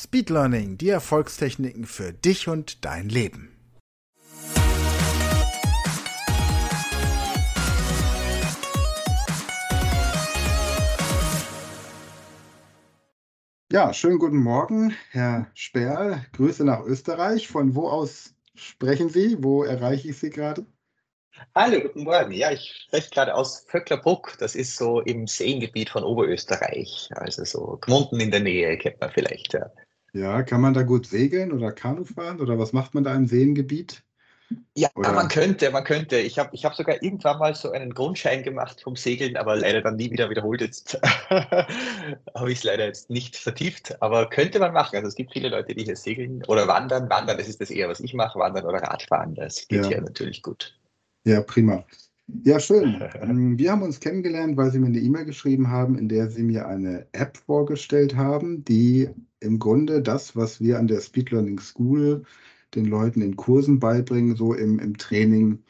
Speed Learning, die Erfolgstechniken für dich und dein Leben. Ja, schönen guten Morgen, Herr Sperl. Grüße nach Österreich. Von wo aus sprechen Sie? Wo erreiche ich Sie gerade? Hallo, guten Morgen. Ja, ich spreche gerade aus Vöcklerbruck. Das ist so im Seengebiet von Oberösterreich. Also so Gmunden in der Nähe kennt man vielleicht. Ja. Ja, kann man da gut segeln oder Kanu fahren oder was macht man da im Seengebiet? Ja, Oder- man könnte, man könnte. Ich habe ich hab sogar irgendwann mal so einen Grundschein gemacht vom Segeln, aber leider dann nie wieder wiederholt. Jetzt habe ich es leider jetzt nicht vertieft, aber könnte man machen. Also es gibt viele Leute, die hier segeln oder wandern. Wandern, das ist das eher, was ich mache. Wandern oder Radfahren, das geht Ja. hier natürlich gut. Ja, prima. Ja, schön. Ähm, Wir haben uns kennengelernt, weil Sie mir eine E-Mail geschrieben haben, in der Sie mir eine App vorgestellt haben, die im Grunde das, was wir an der Speed Learning School den Leuten in Kursen beibringen, so im, im Training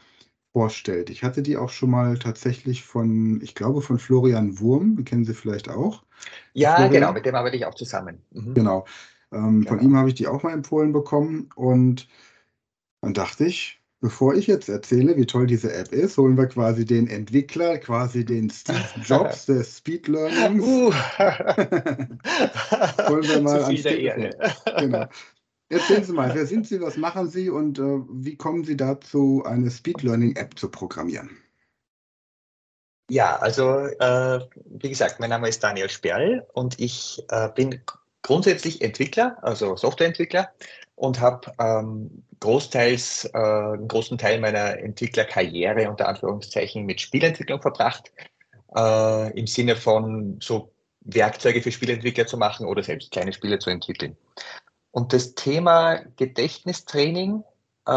vorstellt. Ich hatte die auch schon mal tatsächlich von, ich glaube, von Florian Wurm, den kennen Sie vielleicht auch. Ja, Florian? genau, mit dem arbeite ich auch zusammen. Mhm. Genau. Ähm, Von Genau. ihm habe ich die auch mal empfohlen bekommen und dann dachte ich, bevor ich jetzt erzähle, wie toll diese App ist, holen wir quasi den Entwickler, quasi den Steve Jobs des Speed Learnings. Uh. Holen wir mal Zu ans Telefon. Ehre. Genau. Erzählen Sie mal, wer sind Sie, was machen Sie und äh, wie kommen Sie dazu, eine Speed Learning App zu programmieren? Ja, also äh, wie gesagt, mein Name ist Daniel Sperl und ich äh, bin grundsätzlich Entwickler, also Softwareentwickler und habe ähm, großteils äh, einen großen Teil meiner Entwicklerkarriere unter Anführungszeichen mit Spielentwicklung verbracht, äh, im Sinne von so Werkzeuge für Spielentwickler zu machen oder selbst kleine Spiele zu entwickeln. Und das Thema Gedächtnistraining äh,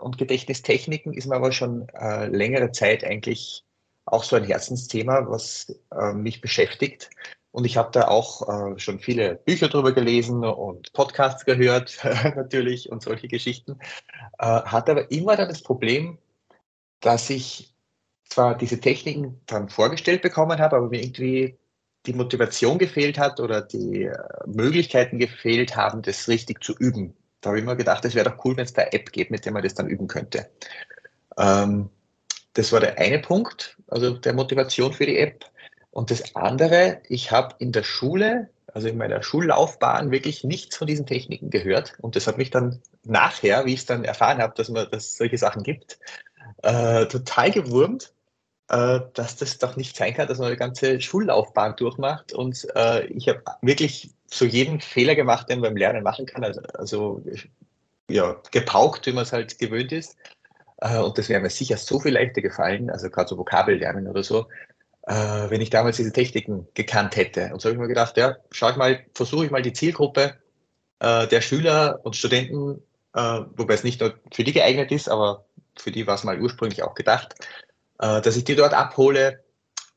und Gedächtnistechniken ist mir aber schon äh, längere Zeit eigentlich auch so ein Herzensthema, was äh, mich beschäftigt. Und ich habe da auch äh, schon viele Bücher drüber gelesen und Podcasts gehört, natürlich, und solche Geschichten. Äh, hatte aber immer dann das Problem, dass ich zwar diese Techniken dann vorgestellt bekommen habe, aber mir irgendwie die Motivation gefehlt hat oder die äh, Möglichkeiten gefehlt haben, das richtig zu üben. Da habe ich immer gedacht, es wäre doch cool, wenn es da eine App gibt, mit der man das dann üben könnte. Ähm, das war der eine Punkt, also der Motivation für die App. Und das andere, ich habe in der Schule, also in meiner Schullaufbahn, wirklich nichts von diesen Techniken gehört. Und das hat mich dann nachher, wie ich es dann erfahren habe, dass es solche Sachen gibt, äh, total gewurmt, äh, dass das doch nicht sein kann, dass man eine ganze Schullaufbahn durchmacht. Und äh, ich habe wirklich so jeden Fehler gemacht, den man beim Lernen machen kann. Also, also ja, gepaukt, wie man es halt gewöhnt ist. Äh, Und das wäre mir sicher so viel leichter gefallen, also gerade so Vokabellernen oder so, äh, wenn ich damals diese Techniken gekannt hätte. Und so habe ich mir gedacht, ja, schau ich mal, versuche ich mal die Zielgruppe äh, der Schüler und Studenten, äh, wobei es nicht nur für die geeignet ist, aber für die war es mal ursprünglich auch gedacht, äh, dass ich die dort abhole,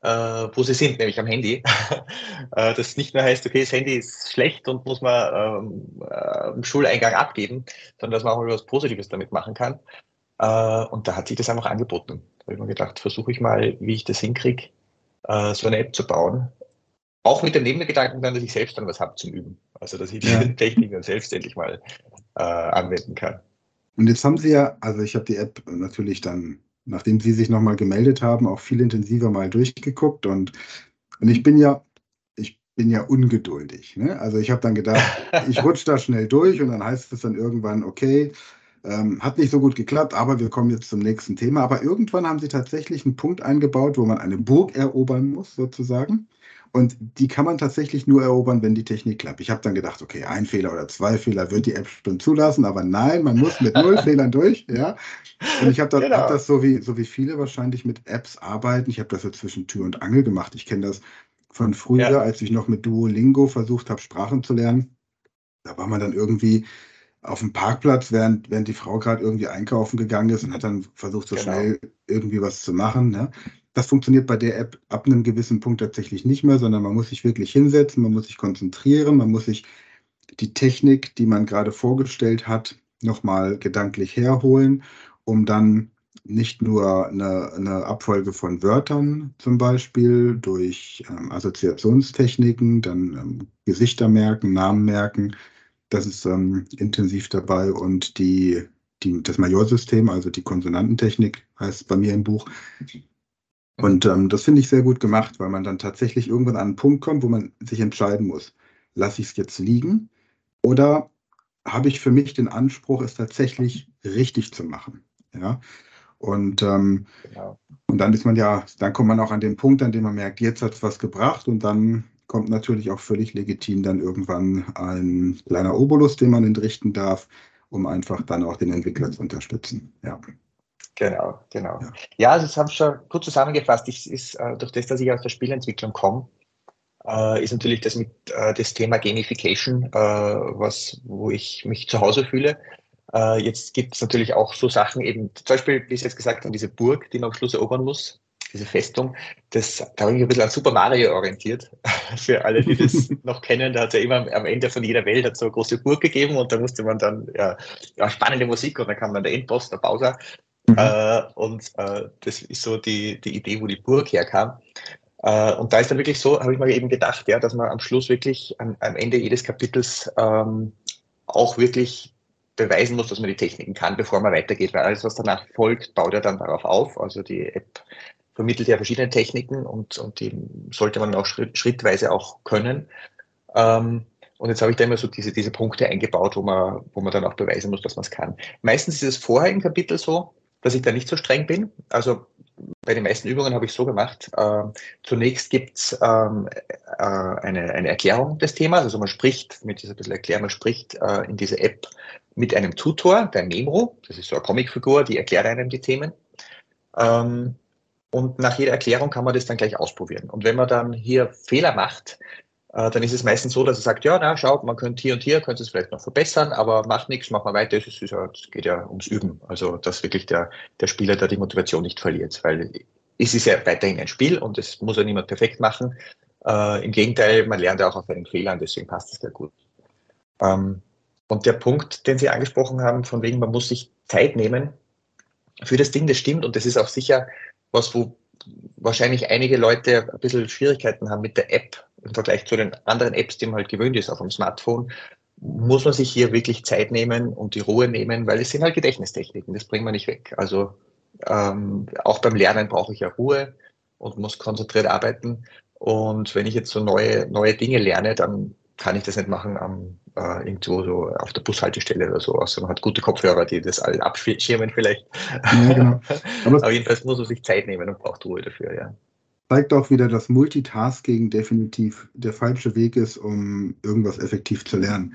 äh, wo sie sind, nämlich am Handy. äh, das nicht nur heißt, okay, das Handy ist schlecht und muss man ähm, äh, Schuleingang abgeben, sondern dass man auch etwas Positives damit machen kann. Äh, und da hat sich das einfach angeboten. Da habe ich mir gedacht, versuche ich mal, wie ich das hinkriege, äh, so eine App zu bauen. Auch mit dem Nebengedanken dann, dass ich selbst dann was habe zum Üben. Also, dass ich die Ja. Technik dann selbst endlich mal äh, anwenden kann. Und jetzt haben Sie ja, also ich habe die App natürlich dann, nachdem Sie sich nochmal gemeldet haben, auch viel intensiver mal durchgeguckt und, und ich bin ja, ich bin ja ungeduldig. Ne? Also ich habe dann gedacht, ich rutsche da schnell durch und dann heißt es dann irgendwann, okay, ähm, hat nicht so gut geklappt, aber wir kommen jetzt zum nächsten Thema. Aber irgendwann haben Sie tatsächlich einen Punkt eingebaut, wo man eine Burg erobern muss, sozusagen. Und die kann man tatsächlich nur erobern, wenn die Technik klappt. Ich habe dann gedacht, okay, ein Fehler oder zwei Fehler wird die App schon zulassen, aber nein, man muss mit null Fehlern durch. Ja. Und ich habe da, Genau. hab das so wie, so wie viele wahrscheinlich mit Apps arbeiten. Ich habe das so zwischen Tür und Angel gemacht. Ich kenne das von früher, Ja. als ich noch mit Duolingo versucht habe, Sprachen zu lernen. da war man dann irgendwie auf dem Parkplatz, während, während die Frau gerade irgendwie einkaufen gegangen ist und hat dann versucht, so genau. schnell irgendwie was zu machen. Ne? Das funktioniert bei der App ab einem gewissen Punkt tatsächlich nicht mehr, sondern man muss sich wirklich hinsetzen, man muss sich konzentrieren, man muss sich die Technik, die man gerade vorgestellt hat, nochmal gedanklich herholen, um dann nicht nur eine, eine, Abfolge von Wörtern zum Beispiel durch ähm, Assoziationstechniken, dann ähm, Gesichter merken, Namen merken, das ist ähm, intensiv dabei und die, die, das Majorsystem, also die Konsonantentechnik heißt bei mir im Buch. Und ähm, das finde ich sehr gut gemacht, weil man dann tatsächlich irgendwann an einen Punkt kommt, wo man sich entscheiden muss, lasse ich es jetzt liegen oder habe ich für mich den Anspruch, es tatsächlich richtig zu machen. Ja. Und, ähm, genau. und dann ist man ja, dann kommt man auch an den Punkt, an dem man merkt, jetzt hat es was gebracht und dann kommt natürlich auch völlig legitim dann irgendwann ein kleiner Obolus, den man entrichten darf, um einfach dann auch den Entwickler zu unterstützen. Ja. Genau, genau. Ja, ja also das habe ich schon gut zusammengefasst. Ich, ist, äh, durch das, dass ich aus der Spielentwicklung komme, äh, ist natürlich das mit äh, das Thema Gamification, äh, was, wo ich mich zu Hause fühle. Jetzt gibt es natürlich auch so Sachen, eben zum Beispiel, wie ich jetzt gesagt habe, diese Burg, die man am Schluss erobern muss, diese Festung, das, da habe ich mich ein bisschen an Super Mario orientiert. Für alle, die das noch kennen, da hat es ja immer am Ende von jeder Welt hat so eine große Burg gegeben und da musste man dann, ja, ja spannende Musik und dann kam dann der Endboss, der Bowser. Mhm. Äh, und äh, das ist so die, die Idee, wo die Burg herkam. Äh, und da ist dann wirklich so, habe ich mir eben gedacht, ja, dass man am Schluss wirklich am, am Ende jedes Kapitels ähm, auch wirklich beweisen muss, dass man die Techniken kann, bevor man weitergeht, weil alles, was danach folgt, baut ja dann darauf auf. Also die App vermittelt ja verschiedene Techniken und, und die sollte man auch schritt, schrittweise auch können. Ähm, und jetzt habe ich da immer so diese, diese Punkte eingebaut, wo man, wo man dann auch beweisen muss, dass man es kann. Meistens ist es vorher im Kapitel so, dass ich da nicht so streng bin. Also bei den meisten Übungen habe ich so gemacht. Äh, zunächst gibt es ähm, äh, eine, eine Erklärung des Themas. Also man spricht, mit dieser bisschen Erklärung, man spricht äh, in dieser App mit einem Tutor, der Memro. Das ist so eine Comicfigur, die erklärt einem die Themen. Ähm, und nach jeder Erklärung kann man das dann gleich ausprobieren. Und wenn man dann hier Fehler macht, äh, dann ist es meistens so, dass er sagt, ja, na, schaut, man könnte hier und hier, könnte es vielleicht noch verbessern, aber macht nichts, machen wir weiter. Es, ja, geht ja ums Üben. Also, dass wirklich der, der Spieler da die Motivation nicht verliert, weil es ist ja weiterhin ein Spiel und es muss ja niemand perfekt machen. Äh, Im Gegenteil, man lernt ja auch auf einen Fehlern, deswegen passt es sehr gut. Ähm, und der Punkt, den Sie angesprochen haben, von wegen, man muss sich Zeit nehmen für das Ding, das stimmt und das ist auch sicher was, wo wahrscheinlich einige Leute ein bisschen Schwierigkeiten haben mit der App im Vergleich zu den anderen Apps, die man halt gewöhnt ist auf dem Smartphone, muss man sich hier wirklich Zeit nehmen und die Ruhe nehmen, weil es sind halt Gedächtnistechniken, das bringen wir nicht weg. Also ähm, auch beim Lernen brauche ich ja Ruhe und muss konzentriert arbeiten. Und wenn ich jetzt so neue, neue Dinge lerne, dann kann ich das nicht machen am, äh, irgendwo so auf der Bushaltestelle oder so. Also man hat gute Kopfhörer, die das alle abschirmen vielleicht. Ja, genau. Aber, Aber jedenfalls muss man sich Zeit nehmen und braucht Ruhe dafür, ja. Zeigt auch wieder, dass Multitasking definitiv der falsche Weg ist, um irgendwas effektiv zu lernen.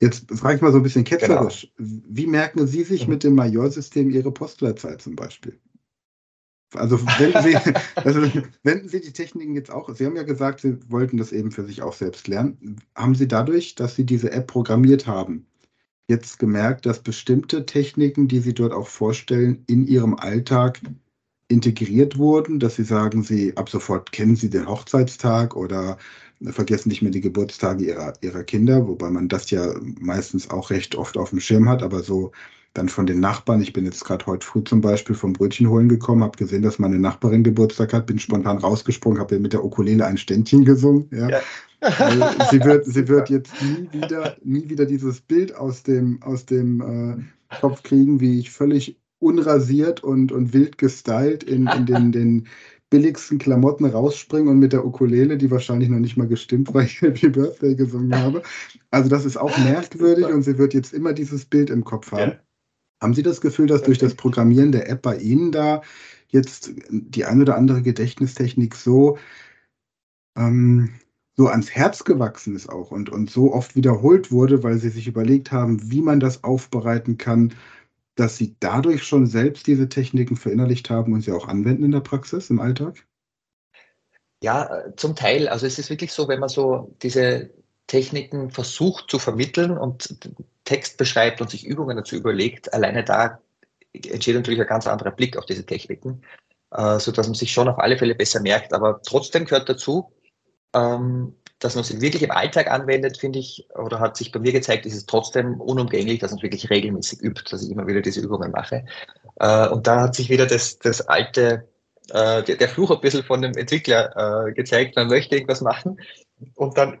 Jetzt frage ich mal so ein bisschen ketzerisch. Genau. Wie merken Sie sich mhm. mit dem Majorsystem Ihre Postleitzahl zum Beispiel? Also wenden Sie, also wenden Sie die Techniken jetzt auch, Sie haben ja gesagt, Sie wollten das eben für sich auch selbst lernen. Haben Sie dadurch, dass Sie diese App programmiert haben, jetzt gemerkt, dass bestimmte Techniken, die Sie dort auch vorstellen, in Ihrem Alltag integriert wurden, dass Sie sagen, Sie ab sofort kennen Sie den Hochzeitstag oder vergessen nicht mehr die Geburtstage Ihrer, Ihrer Kinder, wobei man das ja meistens auch recht oft auf dem Schirm hat, aber so dann von den Nachbarn. Ich bin jetzt gerade heute früh zum Beispiel vom Brötchen holen gekommen, habe gesehen, dass meine Nachbarin Geburtstag hat, bin spontan rausgesprungen, habe ihr mit der Ukulele ein Ständchen gesungen. Ja. ja. sie, wird, sie wird jetzt nie wieder, nie wieder dieses Bild aus dem, aus dem äh, Kopf kriegen, wie ich völlig unrasiert und, und wild gestylt in, in den, den billigsten Klamotten rausspringe und mit der Ukulele, die wahrscheinlich noch nicht mal gestimmt, weil ich Happy Birthday gesungen habe. Also das ist auch merkwürdig und sie wird jetzt immer dieses Bild im Kopf haben. Ja. Haben Sie das Gefühl, dass durch das Programmieren der App bei Ihnen da jetzt die ein oder andere Gedächtnistechnik so, ähm, so ans Herz gewachsen ist auch und, und so oft wiederholt wurde, weil Sie sich überlegt haben, wie man das aufbereiten kann, dass Sie dadurch schon selbst diese Techniken verinnerlicht haben und sie auch anwenden in der Praxis, im Alltag? Ja, zum Teil. Also es ist wirklich so, wenn man so diese Techniken versucht zu vermitteln und Text beschreibt und sich Übungen dazu überlegt, alleine da entsteht natürlich ein ganz anderer Blick auf diese Techniken, äh, sodass man sich schon auf alle Fälle besser merkt. Aber trotzdem gehört dazu, ähm, dass man sie wirklich im Alltag anwendet, finde ich, oder hat sich bei mir gezeigt, ist es trotzdem unumgänglich, dass man wirklich regelmäßig übt, dass ich immer wieder diese Übungen mache. Äh, und da hat sich wieder das, das alte, äh, der, der Fluch ein bisschen von dem Entwickler äh, gezeigt, man möchte irgendwas machen und dann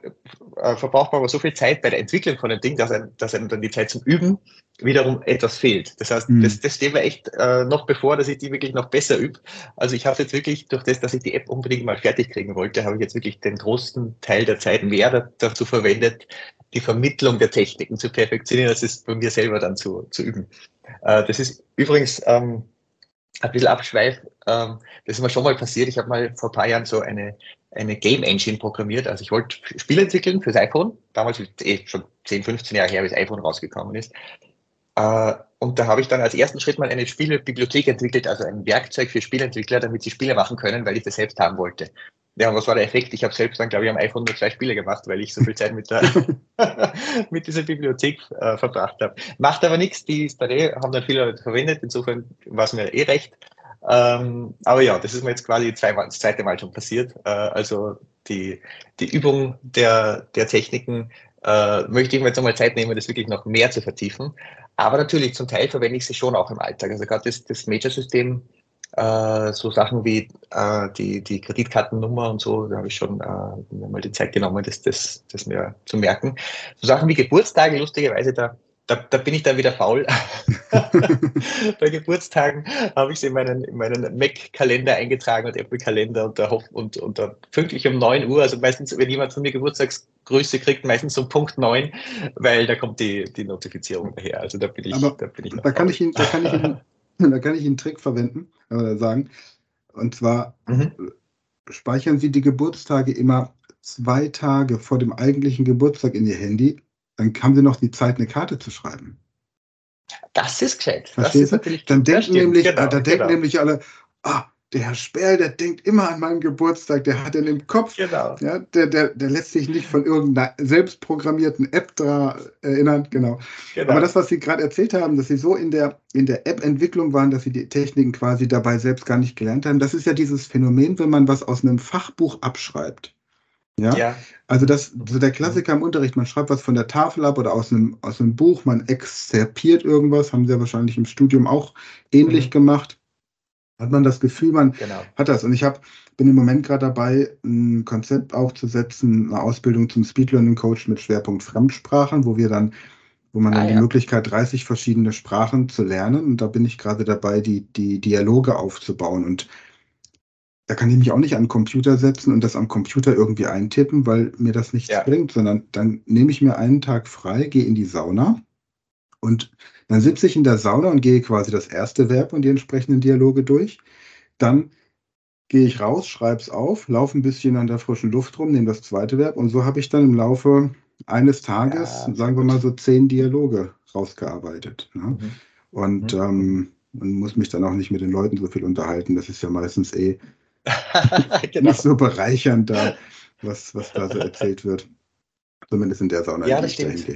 äh, verbraucht man aber so viel Zeit bei der Entwicklung von dem Ding, dass einem, dass einem dann die Zeit zum Üben wiederum etwas fehlt. Das heißt, mhm. das, das steht mir echt äh, noch bevor, dass ich die wirklich noch besser übe. Also ich habe jetzt wirklich, durch das, dass ich die App unbedingt mal fertig kriegen wollte, habe ich jetzt wirklich den großen Teil der Zeit mehr dazu verwendet, die Vermittlung der Techniken zu perfektionieren, als es bei mir selber dann zu, zu üben. Äh, das ist übrigens ähm, ein bisschen Abschweif. Ähm, das ist mir schon mal passiert. Ich habe mal vor ein paar Jahren so eine eine Game Engine programmiert. Also ich wollte Spiele entwickeln fürs iPhone. Damals eh schon 10, 15 Jahre her, wie das iPhone rausgekommen ist. Äh, und da habe ich dann als ersten Schritt mal eine Spielebibliothek entwickelt, also ein Werkzeug für Spieleentwickler, damit sie Spiele machen können, weil ich das selbst haben wollte. Ja, und was war der Effekt? Ich habe selbst dann, glaube ich, am iPhone nur zwei Spiele gemacht, weil ich so viel Zeit mit, der, mit dieser Bibliothek äh, verbracht habe. Macht aber nichts, die da eh, haben dann viele Leute verwendet, insofern war es mir eh recht. Ähm, aber ja, das ist mir jetzt quasi zweimal, das zweite Mal schon passiert. Äh, also die, die Übung der, der Techniken äh, möchte ich mir jetzt einmal Zeit nehmen, das wirklich noch mehr zu vertiefen. Aber natürlich, zum Teil verwende ich sie schon auch im Alltag. Also gerade das, das Major-System, äh, so Sachen wie äh, die, die Kreditkartennummer und so, da habe ich schon äh, mal die Zeit genommen, das, das, das mir zu merken. So Sachen wie Geburtstage, lustigerweise, da da, da bin ich dann wieder faul. Bei Geburtstagen habe ich es in meinen, in meinen Mac-Kalender eingetragen und Apple-Kalender und, da, und, und da pünktlich um 9 Uhr, also meistens, wenn jemand von mir Geburtstagsgrüße kriegt, meistens um Punkt 9, weil da kommt die, die Notifizierung daher. Also da bin ich, Aber da bin ich da kann ich, ihn, da, kann ich ihn, da kann ich einen Trick verwenden, oder sagen. Und zwar mhm. speichern Sie die Geburtstage immer zwei Tage vor dem eigentlichen Geburtstag in Ihr Handy dann haben sie noch die Zeit, eine Karte zu schreiben. Das ist gescheit. Verstehst du? Dann denken, nämlich, genau, äh, da denken genau. nämlich alle, ah, der Herr Sperl, der denkt immer an meinen Geburtstag, der hat den im Kopf. Genau. Ja, der, der, der lässt sich nicht von irgendeiner selbstprogrammierten App da erinnern. Genau. genau. Aber das, was Sie gerade erzählt haben, dass Sie so in der, in der App-Entwicklung waren, dass Sie die Techniken quasi dabei selbst gar nicht gelernt haben, das ist ja dieses Phänomen, wenn man was aus einem Fachbuch abschreibt. Ja? ja. Also das, so der Klassiker im Unterricht, man schreibt was von der Tafel ab oder aus einem, aus einem Buch, man exzerpiert irgendwas, haben sie ja wahrscheinlich im Studium auch ähnlich mhm. gemacht. Hat man das Gefühl, man genau. hat das. Und ich hab, bin im Moment gerade dabei, ein Konzept aufzusetzen, eine Ausbildung zum Speed Learning Coach mit Schwerpunkt Fremdsprachen, wo wir dann, wo man ah, dann ja. die Möglichkeit, 30 verschiedene Sprachen zu lernen. Und da bin ich gerade dabei, die, die Dialoge aufzubauen. Und da kann ich mich auch nicht an den Computer setzen und das am Computer irgendwie eintippen, weil mir das nichts ja. bringt, sondern dann nehme ich mir einen Tag frei, gehe in die Sauna und dann sitze ich in der Sauna und gehe quasi das erste Verb und die entsprechenden Dialoge durch. Dann gehe ich raus, schreibe es auf, laufe ein bisschen an der frischen Luft rum, nehme das zweite Verb und so habe ich dann im Laufe eines Tages, ja, sagen wir mal so zehn Dialoge rausgearbeitet. Ne? Mhm. Und mhm. ähm, man muss mich dann auch nicht mit den Leuten so viel unterhalten. Das ist ja meistens eh genau. nicht so bereichernd da, was, was da so erzählt wird. Zumindest in der Sauna, ja, das stimmt. Ja.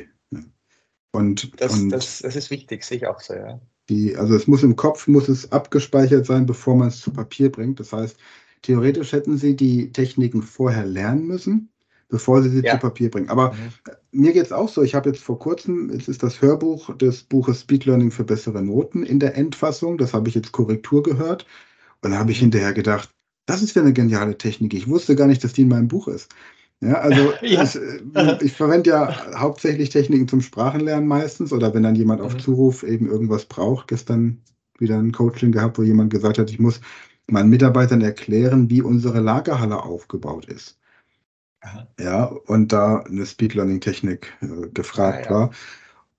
Und, das, und das, das ist wichtig, sehe ich auch so, ja. Die, also es muss im Kopf, muss es abgespeichert sein, bevor man es zu Papier bringt. Das heißt, theoretisch hätten Sie die Techniken vorher lernen müssen, bevor Sie sie ja. zu Papier bringen. Aber mhm. mir geht es auch so, ich habe jetzt vor kurzem, es ist das Hörbuch des Buches Speed Learning für bessere Noten in der Endfassung, das habe ich jetzt Korrektur gehört. Und da habe ich mhm. hinterher gedacht, das ist ja eine geniale Technik. Ich wusste gar nicht, dass die in meinem Buch ist. Ja, also ja. Ich, äh, ich, verwende ja hauptsächlich Techniken zum Sprachenlernen meistens oder wenn dann jemand auf mhm. Zuruf eben irgendwas braucht. Gestern wieder ein Coaching gehabt, wo jemand gesagt hat, ich muss meinen Mitarbeitern erklären, wie unsere Lagerhalle aufgebaut ist. Aha. Ja, und da eine Speed Learning Technik äh, gefragt ja, ja. war.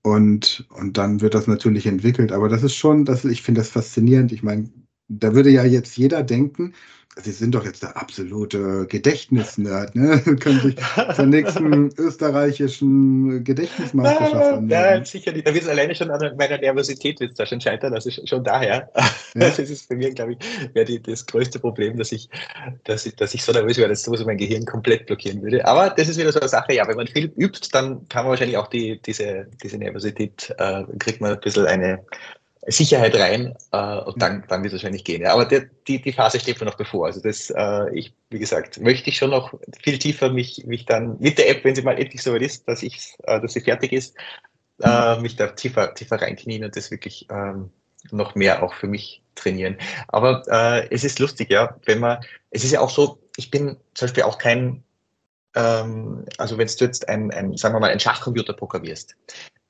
Und, und dann wird das natürlich entwickelt. Aber das ist schon, das, ich finde das faszinierend. Ich meine, da würde ja jetzt jeder denken, Sie sind doch jetzt der absolute Gedächtnisnerd, ne? Können sich zur nächsten österreichischen Gedächtnismeisterschaft anmelden. Ja, sicher nicht. Da wird es alleine schon an meiner Nervosität wird da schon scheitern. Das ist schon daher. Ja. Das ist bei mir, glaube ich, wäre das größte Problem, dass ich, dass ich, dass ich so nervös wäre, dass sowieso mein Gehirn komplett blockieren würde. Aber das ist wieder so eine Sache, ja, wenn man viel übt, dann kann man wahrscheinlich auch die, diese, diese Nervosität, äh, kriegt man ein bisschen eine Sicherheit rein äh, und dann, dann wird es wahrscheinlich gehen. Ja. Aber der, die, die Phase steht mir noch bevor. Also das, äh, ich, wie gesagt, möchte ich schon noch viel tiefer mich, mich dann mit der App, wenn sie mal endlich so weit ist, dass ich, äh, dass sie fertig ist, äh, mich da tiefer, tiefer reinknien und das wirklich ähm, noch mehr auch für mich trainieren. Aber äh, es ist lustig, ja, wenn man, es ist ja auch so, ich bin zum Beispiel auch kein, ähm, also wenn du jetzt ein, ein, sagen wir mal, ein Schachcomputer programmierst,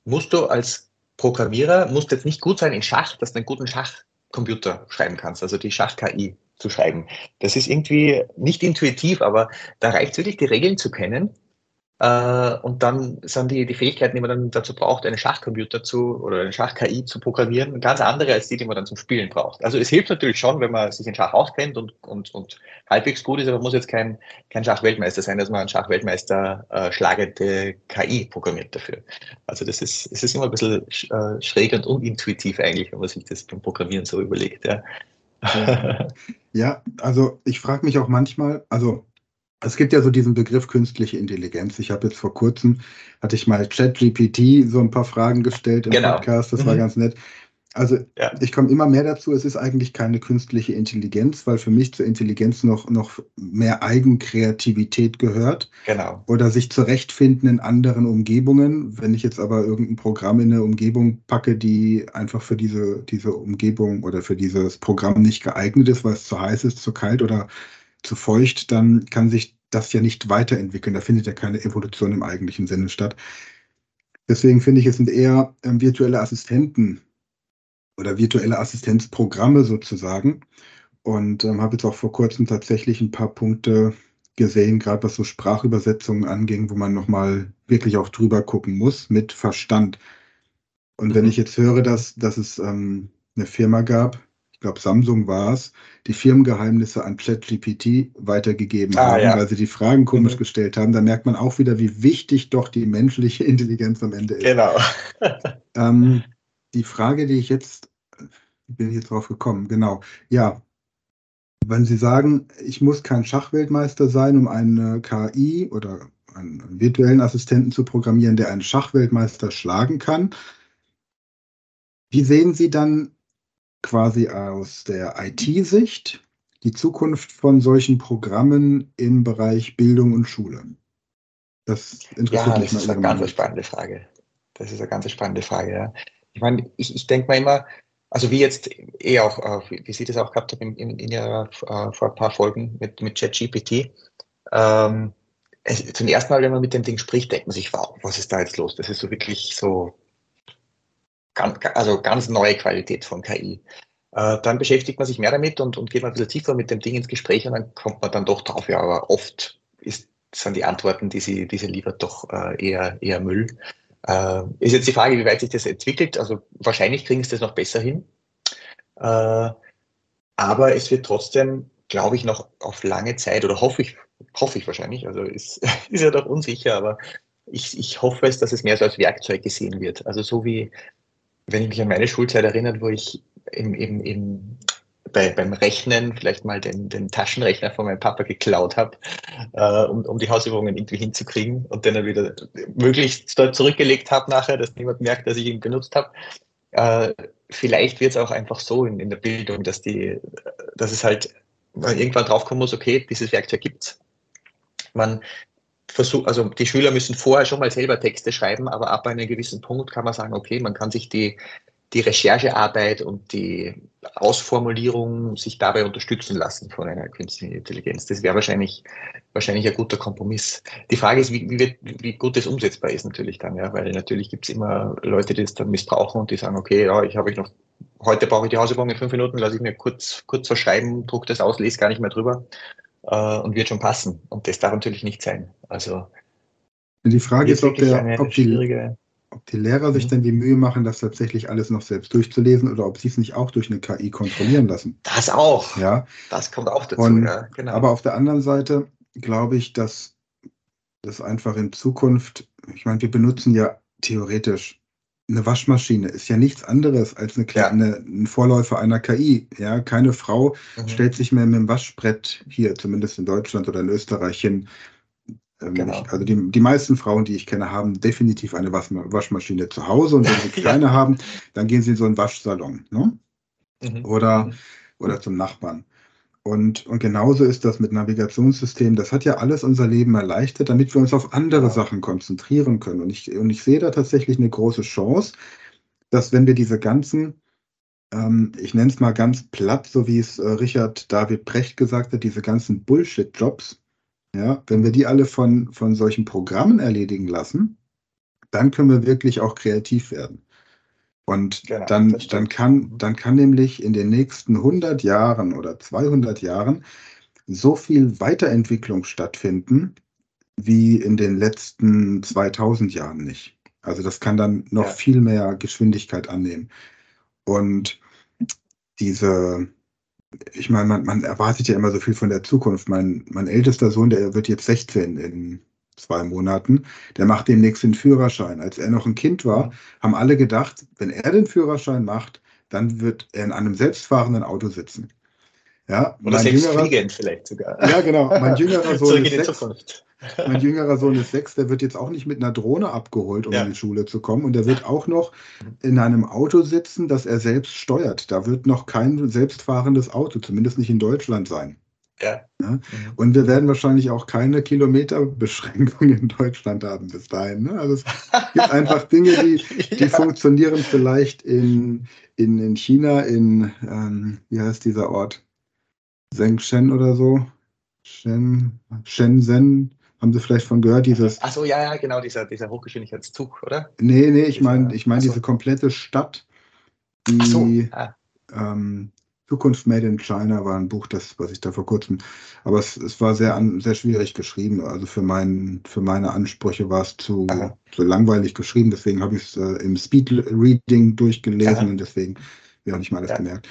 musst du als Programmierer musst jetzt nicht gut sein in Schach, dass du einen guten Schachcomputer schreiben kannst, also die Schach-KI zu schreiben. Das ist irgendwie nicht intuitiv, aber da reicht wirklich, die Regeln zu kennen äh, und dann sind die, die Fähigkeiten, die man dann dazu braucht, einen Schachcomputer zu oder eine Schach-KI zu programmieren, ganz andere als die, die man dann zum Spielen braucht. Also es hilft natürlich schon, wenn man sich in Schach auskennt und, und, und halbwegs gut ist, aber man muss jetzt kein, kein Schachweltmeister sein, dass man einen Schachweltmeister äh, schlagende KI programmiert dafür. Also das ist, es ist immer ein bisschen äh, schräg und unintuitiv eigentlich, wenn man sich das beim Programmieren so überlegt. Ja, ja also ich frage mich auch manchmal, also es gibt ja so diesen Begriff künstliche Intelligenz. Ich habe jetzt vor kurzem, hatte ich mal ChatGPT so ein paar Fragen gestellt im genau. Podcast, das mhm. war ganz nett. Also ja. ich komme immer mehr dazu, es ist eigentlich keine künstliche Intelligenz, weil für mich zur Intelligenz noch, noch mehr Eigenkreativität gehört. Genau. Oder sich zurechtfinden in anderen Umgebungen. Wenn ich jetzt aber irgendein Programm in eine Umgebung packe, die einfach für diese, diese Umgebung oder für dieses Programm nicht geeignet ist, weil es zu heiß ist, zu kalt oder zu feucht, dann kann sich das ja nicht weiterentwickeln. Da findet ja keine Evolution im eigentlichen Sinne statt. Deswegen finde ich, es sind eher ähm, virtuelle Assistenten oder virtuelle Assistenzprogramme sozusagen. Und ähm, habe jetzt auch vor kurzem tatsächlich ein paar Punkte gesehen, gerade was so Sprachübersetzungen anging, wo man nochmal wirklich auch drüber gucken muss mit Verstand. Und mhm. wenn ich jetzt höre, dass, dass es ähm, eine Firma gab, glaube Samsung war es, die Firmengeheimnisse an ChatGPT weitergegeben ah, haben, ja. weil sie die Fragen komisch mhm. gestellt haben, da merkt man auch wieder, wie wichtig doch die menschliche Intelligenz am Ende ist. Genau. ähm, die Frage, die ich jetzt, bin ich jetzt drauf gekommen, genau, ja, wenn Sie sagen, ich muss kein Schachweltmeister sein, um eine KI oder einen virtuellen Assistenten zu programmieren, der einen Schachweltmeister schlagen kann, wie sehen Sie dann quasi aus der IT-Sicht die Zukunft von solchen Programmen im Bereich Bildung und Schule? Das interessiert ja, mich das ist eine ganz spannende Frage. Das ist eine ganz spannende Frage, ja. Ich meine, ich, ich denke mal immer, also wie jetzt eh auch, wie Sie das auch gehabt haben in, in, in Ihrer, äh, vor ein paar Folgen mit, mit ChatGPT, ähm, zum ersten Mal, wenn man mit dem Ding spricht, denkt man sich, wow, was ist da jetzt los? Das ist so wirklich so also ganz neue Qualität von KI. Äh, dann beschäftigt man sich mehr damit und, und geht mal ein bisschen tiefer mit dem Ding ins Gespräch und dann kommt man dann doch drauf, ja, aber oft ist, sind die Antworten, die sie, die sie liefert, doch äh, eher, eher Müll. Äh, ist jetzt die Frage, wie weit sich das entwickelt. Also wahrscheinlich kriegen sie das noch besser hin. Aber es wird trotzdem, glaube ich, noch auf lange Zeit oder hoffe ich, hoffe ich wahrscheinlich, also ist, ist ja doch unsicher, aber ich, ich hoffe es, dass es mehr so als Werkzeug gesehen wird. Also so wie, wenn ich mich an meine Schulzeit erinnere, wo ich im, im, im, bei, beim Rechnen vielleicht mal den, den Taschenrechner von meinem Papa geklaut habe, äh, um, um die Hausübungen irgendwie hinzukriegen und den dann wieder möglichst dort zurückgelegt habe nachher, dass niemand merkt, dass ich ihn benutzt habe. Äh, vielleicht wird es auch einfach so in, in der Bildung, dass die, dass es halt irgendwann draufkommen muss, okay, dieses Werkzeug gibt's. Man versucht, also die Schüler müssen vorher schon mal selber Texte schreiben, aber ab einem gewissen Punkt kann man sagen, okay, man kann sich die, die Recherchearbeit und die Ausformulierung sich dabei unterstützen lassen von einer künstlichen Intelligenz. Das wäre wahrscheinlich, wahrscheinlich ein guter Kompromiss. Die Frage ist, wie, wie, wie gut das umsetzbar ist natürlich dann, ja, weil natürlich gibt es immer Leute, die das dann missbrauchen und die sagen, okay, ja, ich habe ich noch, heute brauche ich die Hausübung in fünf Minuten, lasse ich mir kurz, kurz verschreiben, druck das aus, lese gar nicht mehr drüber äh, und wird schon passen. Und das darf natürlich nicht sein. Also die Frage ist, ob, der, ob, die, ob die Lehrer sich Mhm. denn die Mühe machen, das tatsächlich alles noch selbst durchzulesen oder ob sie es nicht auch durch eine KI kontrollieren lassen. Das auch. Ja, Das kommt auch dazu, Und- ja, genau. aber auf der anderen Seite glaube ich, dass das einfach in Zukunft, ich meine, wir benutzen ja theoretisch eine Waschmaschine, ist ja nichts anderes als eine, Ja. kleine, ein Vorläufer einer KI. Ja, keine Frau Mhm. stellt sich mehr mit dem Waschbrett hier, zumindest in Deutschland oder in Österreich hin. Ähm, Genau. ich, also die, die meisten Frauen, die ich kenne, haben definitiv eine Waschma Waschmaschine zu Hause und wenn sie Ja. keine haben, dann gehen sie in so einen Waschsalon ne? Mhm. oder, Mhm. oder zum Nachbarn. Und, und genauso ist das mit Navigationssystem. Das hat ja alles unser Leben erleichtert, damit wir uns auf andere. Sachen konzentrieren können. Und ich, und ich sehe da tatsächlich eine große Chance, dass wenn wir diese ganzen, ähm, ich nenne es mal ganz platt, so wie es äh, Richard David Brecht gesagt hat, diese ganzen Bullshit-Jobs, ja, wenn wir die alle von, von solchen Programmen erledigen lassen, dann können wir wirklich auch kreativ werden. Und Genau, dann, dann, kann, dann kann nämlich in den nächsten 100 Jahren oder 200 Jahren so viel Weiterentwicklung stattfinden, wie in den letzten 2000 Jahren nicht. Also das kann dann noch Ja. viel mehr Geschwindigkeit annehmen. Und diese, ich meine, man, man erwartet ja immer so viel von der Zukunft. Mein, mein ältester Sohn, der wird jetzt 16 in zwei Monaten, der macht demnächst den Führerschein. Als er noch ein Kind war, haben alle gedacht, wenn er den Führerschein macht, dann wird er in einem selbstfahrenden Auto sitzen. Ja, Oder mein selbst jüngerer, fliegen vielleicht sogar. ja, genau. Mein jüngerer Sohn ist sechs. Mein jüngerer Sohn ist sechs, der wird jetzt auch nicht mit einer Drohne abgeholt, um Ja. in die Schule zu kommen. Und der wird auch noch in einem Auto sitzen, das er selbst steuert. Da wird noch kein selbstfahrendes Auto, zumindest nicht in Deutschland sein. Ja. Ja. Mhm. Und wir werden wahrscheinlich auch keine Kilometerbeschränkung in Deutschland haben bis dahin. Ne? Also es gibt einfach Dinge, die, die ja. funktionieren vielleicht in, in, in China, in, ähm, wie heißt dieser Ort? Zhengshen oder so? Shen, Shenzhen, haben Sie vielleicht von gehört? Dieses, Ach so, ja, ja, genau, dieser, dieser Hochgeschwindigkeitszug, oder? nee, nee, ich meine ich mein so. diese komplette Stadt, Ach so. die Ah, ähm, Zukunft Made in China war ein Buch, das, was ich da vor kurzem, aber es, es war sehr, sehr schwierig geschrieben. Also für, mein, für meine Ansprüche war es zu, Aha. zu langweilig geschrieben, deswegen habe ich es äh, im Speed Reading durchgelesen Aha. und deswegen habe ich auch nicht mal alles Ja. gemerkt.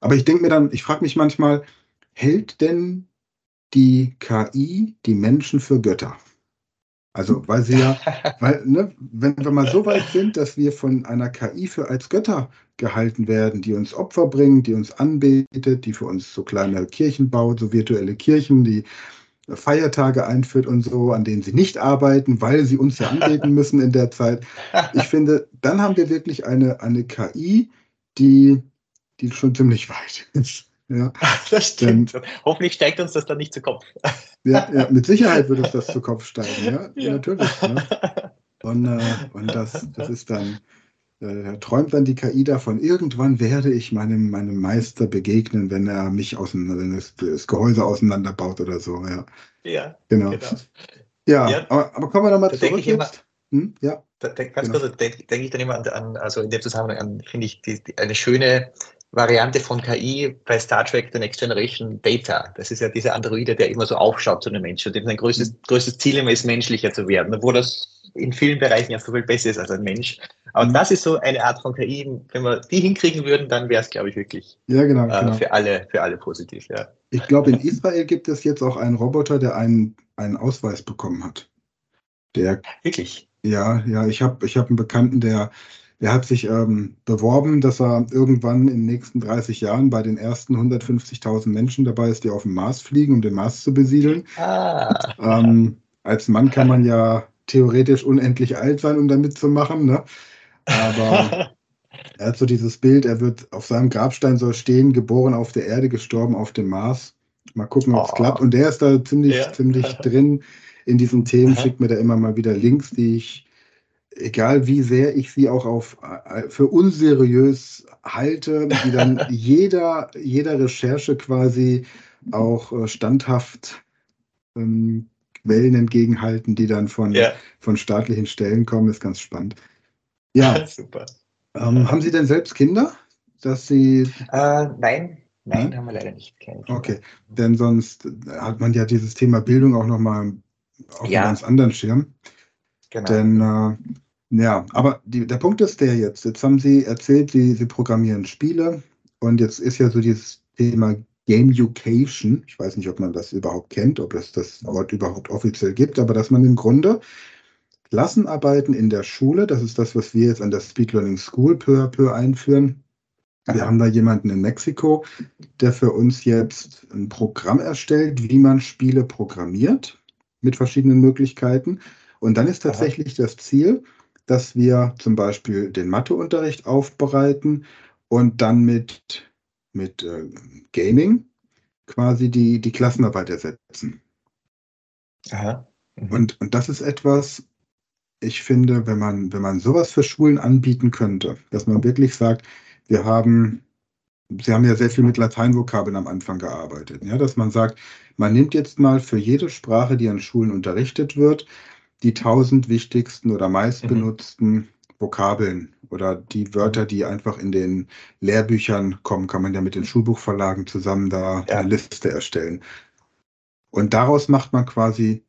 Aber ich denke mir dann, ich frage mich manchmal, hält denn die KI die Menschen für Götter? Also, weil sie ja, weil, ne, wenn wir mal so weit sind, dass wir von einer KI für als Götter gehalten werden, die uns Opfer bringt, die uns anbetet, die für uns so kleine Kirchen baut, so virtuelle Kirchen, die Feiertage einführt und so, an denen sie nicht arbeiten, weil sie uns ja anbeten müssen in der Zeit. Ich finde, dann haben wir wirklich eine, eine KI, die, die schon ziemlich weit ist. Ja, das stimmt. Hoffentlich steigt uns das dann nicht zu Kopf. ja, ja mit Sicherheit wird uns das zu Kopf steigen, ja, Ja. natürlich. Ne? Und, äh, und das, das ist dann, äh, da träumt dann die KI davon, irgendwann werde ich meinem, meinem Meister begegnen, wenn er mich auseinander, wenn es das Gehäuse auseinanderbaut oder so. Ja, ja, genau. genau. Ja, Ja. Aber, aber kommen wir nochmal zurück ich immer- jetzt. Hm? Ja, Da, da, ganz Genau. kurz, denke denk ich dann immer an, an, also in dem Zusammenhang an, finde ich, die, die, eine schöne Variante von KI bei Star Trek The Next Generation Data. Das ist ja dieser Androide, der immer so aufschaut zu den Menschen und dem sein größtes, größtes Ziel immer ist, menschlicher zu werden, obwohl das in vielen Bereichen ja so viel besser ist als ein Mensch. Aber Mhm. das ist so eine Art von KI, wenn wir die hinkriegen würden, dann wäre es, glaube ich, wirklich ja genau. äh, genau. für alle, für alle positiv, ja. Ich glaube, in Israel gibt es jetzt auch einen Roboter, der einen, einen Ausweis bekommen hat. Der Wirklich. Ja, ja, ich habe ich hab einen Bekannten, der, der hat sich ähm, beworben, dass er irgendwann in den nächsten 30 Jahren bei den ersten 150.000 Menschen dabei ist, die auf dem Mars fliegen, um den Mars zu besiedeln. Ah, Ähm, als Mann kann man ja theoretisch unendlich alt sein, um da mitzumachen, ne? Aber er hat so dieses Bild, er wird auf seinem Grabstein soll stehen, geboren auf der Erde, gestorben auf dem Mars. Mal gucken, ob es Oh. klappt. Und der ist da ziemlich, Ja. ziemlich drin in diesen Themen, schickt mir da immer mal wieder Links, die ich, egal wie sehr ich sie auch auf, äh, für unseriös halte, die dann jeder, jeder Recherche quasi auch äh, standhaft ähm, Quellen entgegenhalten, die dann von, ja, von staatlichen Stellen kommen, ist ganz spannend. Ja, super. ähm, haben Sie denn selbst Kinder? Dass Sie, Äh, nein, nein, Hm? haben wir leider nicht. Keine Kinder. okay, denn sonst hat man ja dieses Thema Bildung auch nochmal auf Ja. einem ganz anderen Schirm. Genau. Denn äh, Ja, aber die, der Punkt ist der jetzt. Jetzt haben Sie erzählt, Sie, Sie programmieren Spiele und jetzt ist ja so dieses Thema Gamification. Ich weiß nicht, ob man das überhaupt kennt, ob es das Wort überhaupt offiziell gibt, aber dass man im Grunde Klassenarbeiten in der Schule, das ist das, was wir jetzt an der Speed Learning School peu à peu einführen. Wir haben da jemanden in Mexiko, der für uns jetzt ein Programm erstellt, wie man Spiele programmiert mit verschiedenen Möglichkeiten. Und dann ist tatsächlich das Ziel, dass wir zum Beispiel den Matheunterricht aufbereiten und dann mit, mit äh, Gaming quasi die, die Klassenarbeit ersetzen. Aha. Mhm. Und, und das ist etwas, ich finde, wenn man, wenn man sowas für Schulen anbieten könnte, dass man wirklich sagt, wir haben, Sie haben ja sehr viel mit Lateinvokabeln am Anfang gearbeitet, ja, dass man sagt, man nimmt jetzt mal für jede Sprache, die an Schulen unterrichtet wird, die tausend wichtigsten oder meistbenutzten mhm. Vokabeln oder die Wörter, die einfach in den Lehrbüchern kommen, kann man ja mit den Schulbuchverlagen zusammen da ja. eine Liste erstellen. Und daraus macht man quasi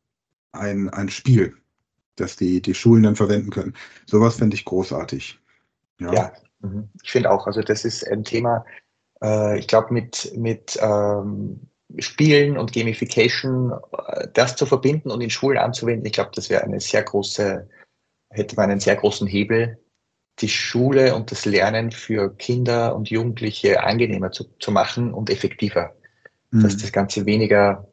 ein, ein Spiel dass die, die Schulen dann verwenden können. Sowas finde ich großartig. Ja, ja mhm. ich finde auch, also das ist ein Thema, äh, ich glaube, mit, mit ähm, Spielen und Gamification, äh, das zu verbinden und in Schulen anzuwenden, ich glaube, das wäre eine sehr große, hätte man einen sehr großen Hebel, die Schule und das Lernen für Kinder und Jugendliche angenehmer zu, zu machen und effektiver. Mhm. Dass das Ganze weniger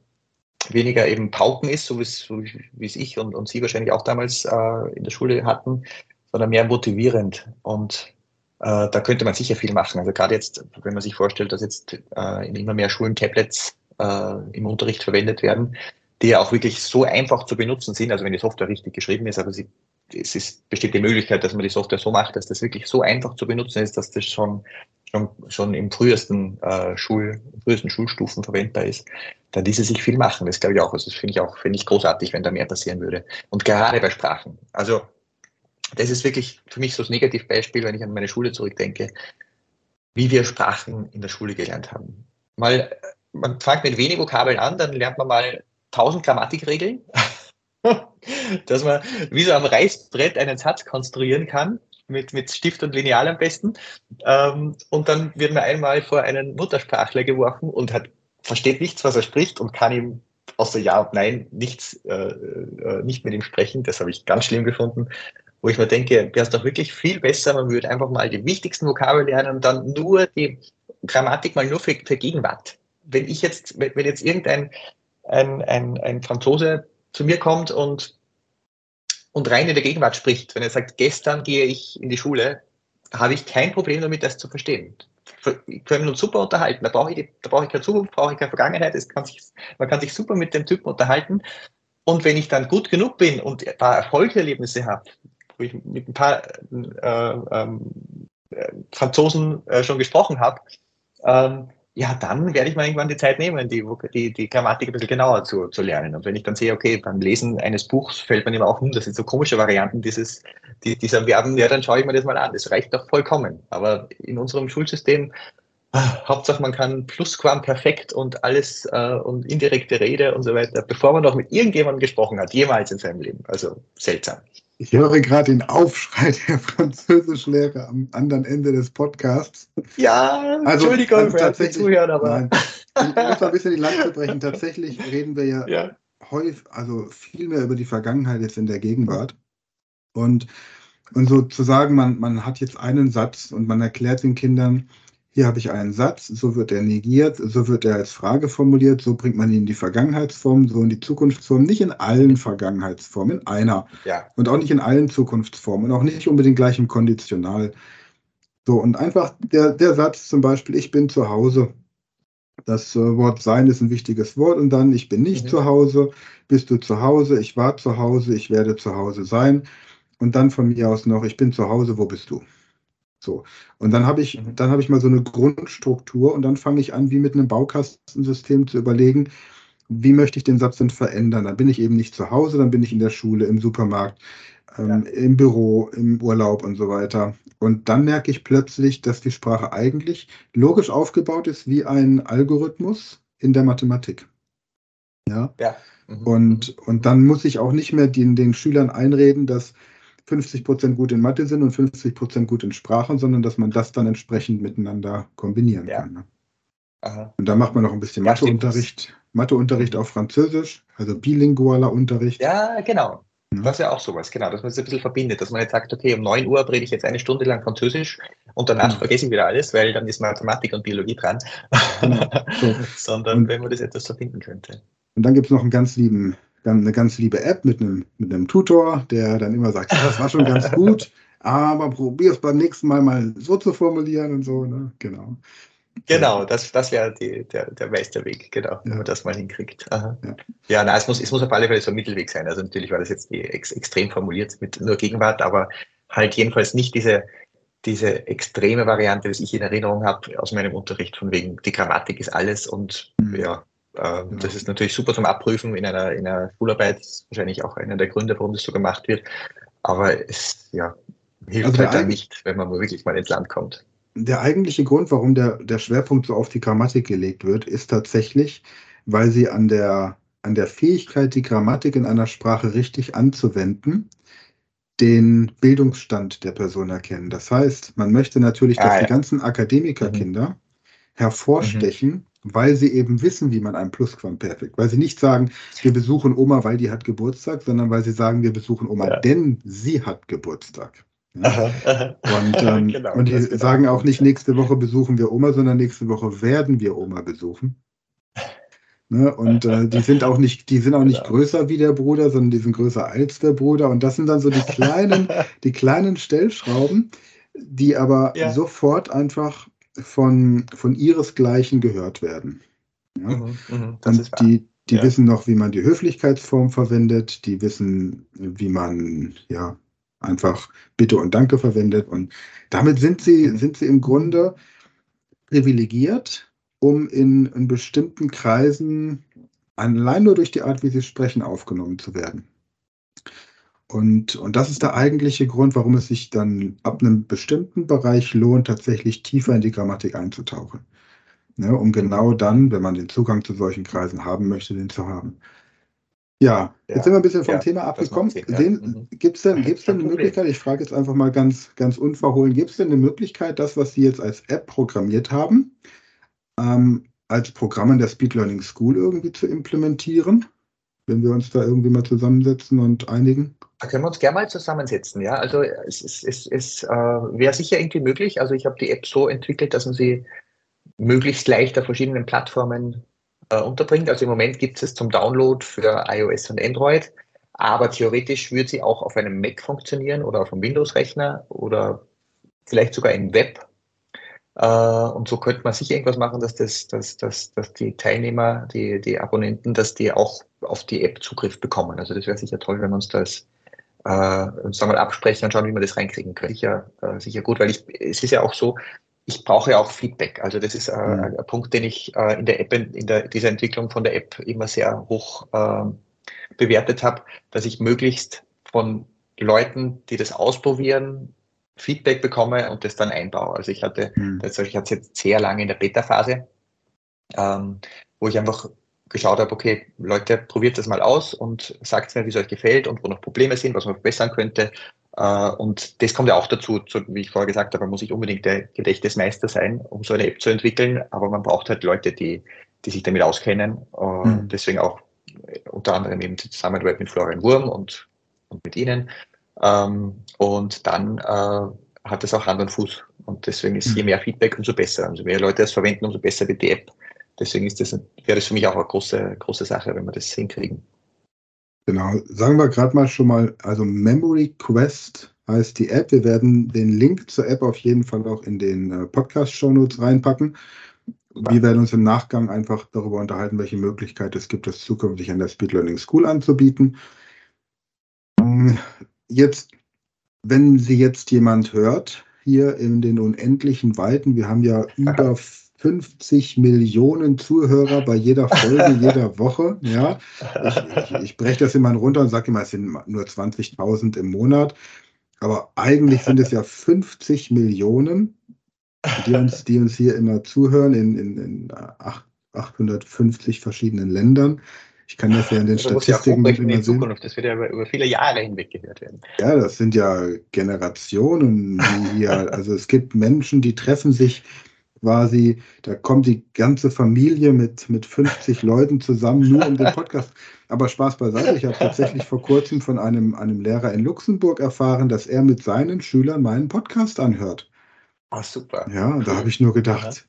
weniger eben Pauken ist, so wie es ich und, und Sie wahrscheinlich auch damals äh, in der Schule hatten, sondern mehr motivierend. Und äh, da könnte man sicher viel machen. Also gerade jetzt, wenn man sich vorstellt, dass jetzt äh, in immer mehr Schulen Tablets äh, im Unterricht verwendet werden, die ja auch wirklich so einfach zu benutzen sind, also wenn die Software richtig geschrieben ist, aber sie, es ist, besteht die Möglichkeit, dass man die Software so macht, dass das wirklich so einfach zu benutzen ist, dass das schon schon, schon im frühesten, äh, Schul, frühesten Schulstufen verwendbar ist, dann ließe sich viel machen. Das glaube ich auch. Also das finde ich auch, finde ich großartig, wenn da mehr passieren würde. Und gerade bei Sprachen. Also, das ist wirklich für mich so das Negativbeispiel, wenn ich an meine Schule zurückdenke, wie wir Sprachen in der Schule gelernt haben. Mal, man fängt mit wenig Vokabeln an, dann lernt man mal tausend Grammatikregeln, dass man wie so am Reißbrett einen Satz konstruieren kann mit, mit Stift und Lineal am besten. Ähm, und dann wird man einmal vor einen Muttersprachler geworfen und hat, versteht nichts, was er spricht und kann ihm außer Ja und Nein nichts, äh, äh, nicht mit ihm sprechen. Das habe ich ganz schlimm gefunden. Wo ich mir denke, wäre es doch wirklich viel besser, man würde einfach mal die wichtigsten Vokabeln lernen und dann nur die Grammatik mal nur für, für Gegenwart. Wenn ich jetzt, wenn jetzt irgendein ein, ein, ein Franzose zu mir kommt und und rein in der Gegenwart spricht, wenn er sagt, gestern gehe ich in die Schule, habe ich kein Problem damit, das zu verstehen. Wir können uns super unterhalten. Da brauche ich, da brauche ich keine Zukunft, brauche ich keine Vergangenheit. Es kann sich, man kann sich super mit dem Typen unterhalten. Und wenn ich dann gut genug bin und ein paar Erfolgserlebnisse habe, wo ich mit ein paar äh, ähm, äh, Franzosen äh, schon gesprochen habe, ähm, ja, dann werde ich mal irgendwann die Zeit nehmen, die, die, die Grammatik ein bisschen genauer zu, zu lernen. Und wenn ich dann sehe, okay, beim Lesen eines Buchs fällt man immer auch hm, das sind so komische Varianten dieses, die, dieser Verben, ja, dann schaue ich mir das mal an. Das reicht doch vollkommen. Aber in unserem Schulsystem, Hauptsache man kann Plusquamperfekt und alles äh, und indirekte Rede und so weiter, bevor man noch mit irgendjemandem gesprochen hat, jemals in seinem Leben. Also seltsam. Ich höre gerade den Aufschrei der Französischlehrer am anderen Ende des Podcasts. Ja, also, Entschuldigung also tatsächlich, Zuhören, aber. Nein, ich muss mal ein bisschen die Lanze brechen. Tatsächlich reden wir ja, ja, häufig, also viel mehr über die Vergangenheit jetzt in der Gegenwart. Und, und so zu sagen, man, man hat jetzt einen Satz und man erklärt den Kindern, hier habe ich einen Satz, so wird er negiert, so wird er als Frage formuliert, so bringt man ihn in die Vergangenheitsform, so in die Zukunftsform, nicht in allen Vergangenheitsformen, in einer. Ja. Und auch nicht in allen Zukunftsformen und auch nicht unbedingt gleich im Konditional. So, und einfach der, der Satz zum Beispiel, ich bin zu Hause. Das äh, Wort sein ist ein wichtiges Wort und dann, ich bin nicht mhm. zu Hause, bist du zu Hause, ich war zu Hause, ich werde zu Hause sein. Und dann von mir aus noch, ich bin zu Hause, wo bist du? So. Und dann habe ich, mhm. dann habe ich mal so eine Grundstruktur und dann fange ich an, wie mit einem Baukastensystem zu überlegen, wie möchte ich den Satz denn verändern? Dann bin ich eben nicht zu Hause, dann bin ich in der Schule, im Supermarkt, ähm, ja. im Büro, im Urlaub und so weiter. Und dann merke ich plötzlich, dass die Sprache eigentlich logisch aufgebaut ist wie ein Algorithmus in der Mathematik. Ja. ja. Mhm. Und, und dann muss ich auch nicht mehr den, den Schülern einreden, dass 50 Prozent gut in Mathe sind und 50 Prozent gut in Sprachen, sondern dass man das dann entsprechend miteinander kombinieren ja. kann. Ne? Und da macht man noch ein bisschen ja, Matheunterricht, Matheunterricht auf Französisch, also bilingualer Unterricht. Ja, genau. Das ist ja auch sowas, genau, dass man es ein bisschen verbindet, dass man jetzt sagt, okay, um 9 Uhr rede ich jetzt eine Stunde lang Französisch und danach mhm. vergesse ich wieder alles, weil dann ist Mathematik und Biologie dran. Genau. So. Sondern und, wenn man das etwas verbinden könnte. Und dann gibt es noch einen ganz lieben, eine ganz liebe App mit einem, mit einem Tutor, der dann immer sagt, das war schon ganz gut, aber probier es beim nächsten Mal mal so zu formulieren und so, ne? Genau. Genau, das, das wäre der, der Meisterweg, genau, wenn man das mal hinkriegt. Aha. Ja, ja na, es muss, es muss auf alle Fälle so ein Mittelweg sein. Also natürlich war das jetzt ex, extrem formuliert mit nur Gegenwart, aber halt jedenfalls nicht diese, diese extreme Variante, die ich in Erinnerung habe aus meinem Unterricht, von wegen die Grammatik ist alles und mhm. ja, äh, das ist natürlich super zum Abprüfen in einer, in einer Schularbeit, das ist wahrscheinlich auch einer der Gründe, warum das so gemacht wird. Aber es ja, hilft also halt dann nicht, wenn man wirklich mal ins Land kommt der eigentliche Grund, warum der, der Schwerpunkt so auf die Grammatik gelegt wird, ist tatsächlich, weil sie an der, an der Fähigkeit, die Grammatik in einer Sprache richtig anzuwenden, den Bildungsstand der Person erkennen. Das heißt, man möchte natürlich, dass ah, ja. die ganzen Akademikerkinder mhm. hervorstechen, mhm. Weil sie eben wissen, wie man ein Plusquamperfekt, weil sie nicht sagen, wir besuchen Oma, weil die hat Geburtstag, sondern weil sie sagen, wir besuchen Oma, ja. denn sie hat Geburtstag. Aha. Und, ähm, genau, und die sagen auch nicht, nächste Woche besuchen wir Oma, sondern nächste Woche werden wir Oma besuchen. Ne? Und äh, die sind auch nicht, die sind auch nicht genau. größer wie der Bruder, sondern die sind größer als der Bruder. Und das sind dann so die kleinen, die kleinen Stellschrauben, die aber ja. sofort einfach von, von ihresgleichen gehört werden. Ja? Mhm, mh, und die, die ja. wissen noch, wie man die Höflichkeitsform verwendet, die wissen, wie man ja einfach Bitte und Danke verwendet. Und damit sind sie, sind sie im Grunde privilegiert, um in, in bestimmten Kreisen allein nur durch die Art, wie sie sprechen, aufgenommen zu werden. Und, und das ist der eigentliche Grund, warum es sich dann ab einem bestimmten Bereich lohnt, tatsächlich tiefer in die Grammatik einzutauchen. Ne, um genau dann, wenn man den Zugang zu solchen Kreisen haben möchte, den zu haben. Ja, jetzt sind wir ein bisschen vom ja, Thema abgekommen. Ja. Mhm. Gibt es denn, gibt's denn eine Möglichkeit, ich frage jetzt einfach mal ganz, ganz unverhohlen, gibt es denn eine Möglichkeit, das, was Sie jetzt als App programmiert haben, ähm, als Programm in der Speed Learning School irgendwie zu implementieren? Wenn wir uns da irgendwie mal zusammensetzen und einigen? Da können wir uns gerne mal zusammensetzen, ja. Also es, es, es, es äh, wäre sicher irgendwie möglich. Also ich habe die App so entwickelt, dass man sie möglichst leicht auf verschiedenen Plattformen äh, unterbringt. Also im Moment gibt es zum Download für iOS und Android, aber theoretisch würde sie auch auf einem Mac funktionieren oder auf einem Windows-Rechner oder vielleicht sogar im Web. Äh, und so könnte man sicher irgendwas machen, dass, das, dass, dass, dass die Teilnehmer, die, die Abonnenten, dass die auch auf die App Zugriff bekommen. Also das wäre sicher toll, wenn wir uns das äh, uns da mal absprechen und schauen, wie wir das reinkriegen können. Sicher, äh, sicher gut, weil ich, es ist ja auch so, ich brauche ja auch Feedback. Also das ist äh, mhm. ein Punkt, den ich äh, in der App, in der, dieser Entwicklung von der App immer sehr hoch äh, bewertet habe, dass ich möglichst von Leuten, die das ausprobieren, Feedback bekomme und das dann einbaue. Also ich hatte, mhm. das, ich hatte jetzt sehr lange in der Beta-Phase, ähm, wo ich einfach geschaut habe, okay, Leute, probiert das mal aus und sagt mir, wie es euch gefällt und wo noch Probleme sind, was man verbessern könnte. Äh, und das kommt ja auch dazu, wie ich vorher gesagt habe, man muss nicht unbedingt der Gedächtnismeister sein, um so eine App zu entwickeln, aber man braucht halt Leute, die, die sich damit auskennen. Äh, mhm. Deswegen auch äh, unter anderem eben die Zusammenarbeit mit Florian Wurm und, und mit Ihnen. Ähm, und dann hat es auch Hand und Fuß. Und deswegen ist je mhm. mehr Feedback, umso besser. Also je mehr Leute es verwenden, umso besser wird die App. Deswegen ist das, wäre das für mich auch eine große, große Sache, wenn wir das hinkriegen. Genau, sagen wir gerade mal schon mal, also Memory Quest heißt die App. Wir werden den Link zur App auf jeden Fall auch in den äh, Podcast-Shownotes reinpacken. Wir werden uns im Nachgang einfach darüber unterhalten, welche Möglichkeit es gibt, das zukünftig an der Speed Learning School anzubieten. Jetzt, wenn Sie jetzt jemand hört, hier in den unendlichen Weiten, wir haben ja über 50 Millionen Zuhörer bei jeder Folge, jeder Woche. Ja, ich, ich, ich breche das immer runter und sage immer, es sind nur 20.000 im Monat. Aber eigentlich sind es ja 50 Millionen, die uns, die uns hier immer zuhören in, in, in 850 verschiedenen Ländern. Ich kann das ja in den Also Statistiken ja immer in sehen. Zukunft. Das wird ja über, über viele Jahre hinweg gehört werden. Ja, das sind ja Generationen, die hier, also es gibt Menschen, die treffen sich quasi, da kommt die ganze Familie mit, mit 50 Leuten zusammen, nur um den Podcast. Aber Spaß beiseite, ich habe tatsächlich vor kurzem von einem, einem Lehrer in Luxemburg erfahren, dass er mit seinen Schülern meinen Podcast anhört. Ah, super. Ja, da habe ich nur gedacht,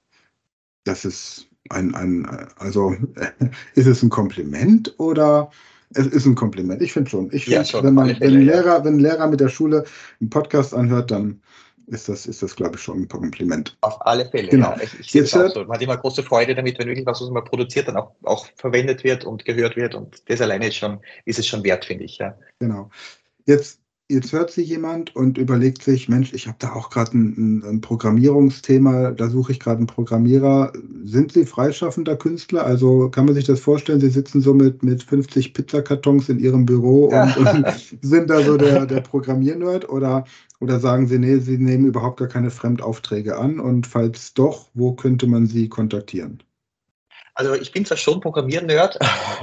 das ist ein, ein, also ist es ein Kompliment oder es ist ein Kompliment? Ich finde schon. Ich Ja, finde, schon, wenn man, wenn ja. Lehrer, wenn Lehrer mit der Schule einen Podcast anhört, dann ist das, ist das, glaube ich, schon ein Kompliment. Auf alle Fälle. Genau. Ja. Ich, ich Jetzt so. Man hat immer große Freude damit, wenn wirklich was, was man produziert, dann auch, auch verwendet wird und gehört wird. Und das alleine ist schon, ist es schon wert, finde ich. Ja. Genau. Jetzt, jetzt hört sich jemand und überlegt sich, Mensch, ich habe da auch gerade ein, ein, Programmierungsthema, da suche ich gerade einen Programmierer. Sind Sie freischaffender Künstler? Also kann man sich das vorstellen, Sie sitzen so mit, mit 50 Pizzakartons in Ihrem Büro und, und sind da so der, der Programmiernerd oder, oder sagen Sie, nee, Sie nehmen überhaupt gar keine Fremdaufträge an und falls doch, wo könnte man Sie kontaktieren? Also ich bin zwar schon Programmier-Nerd,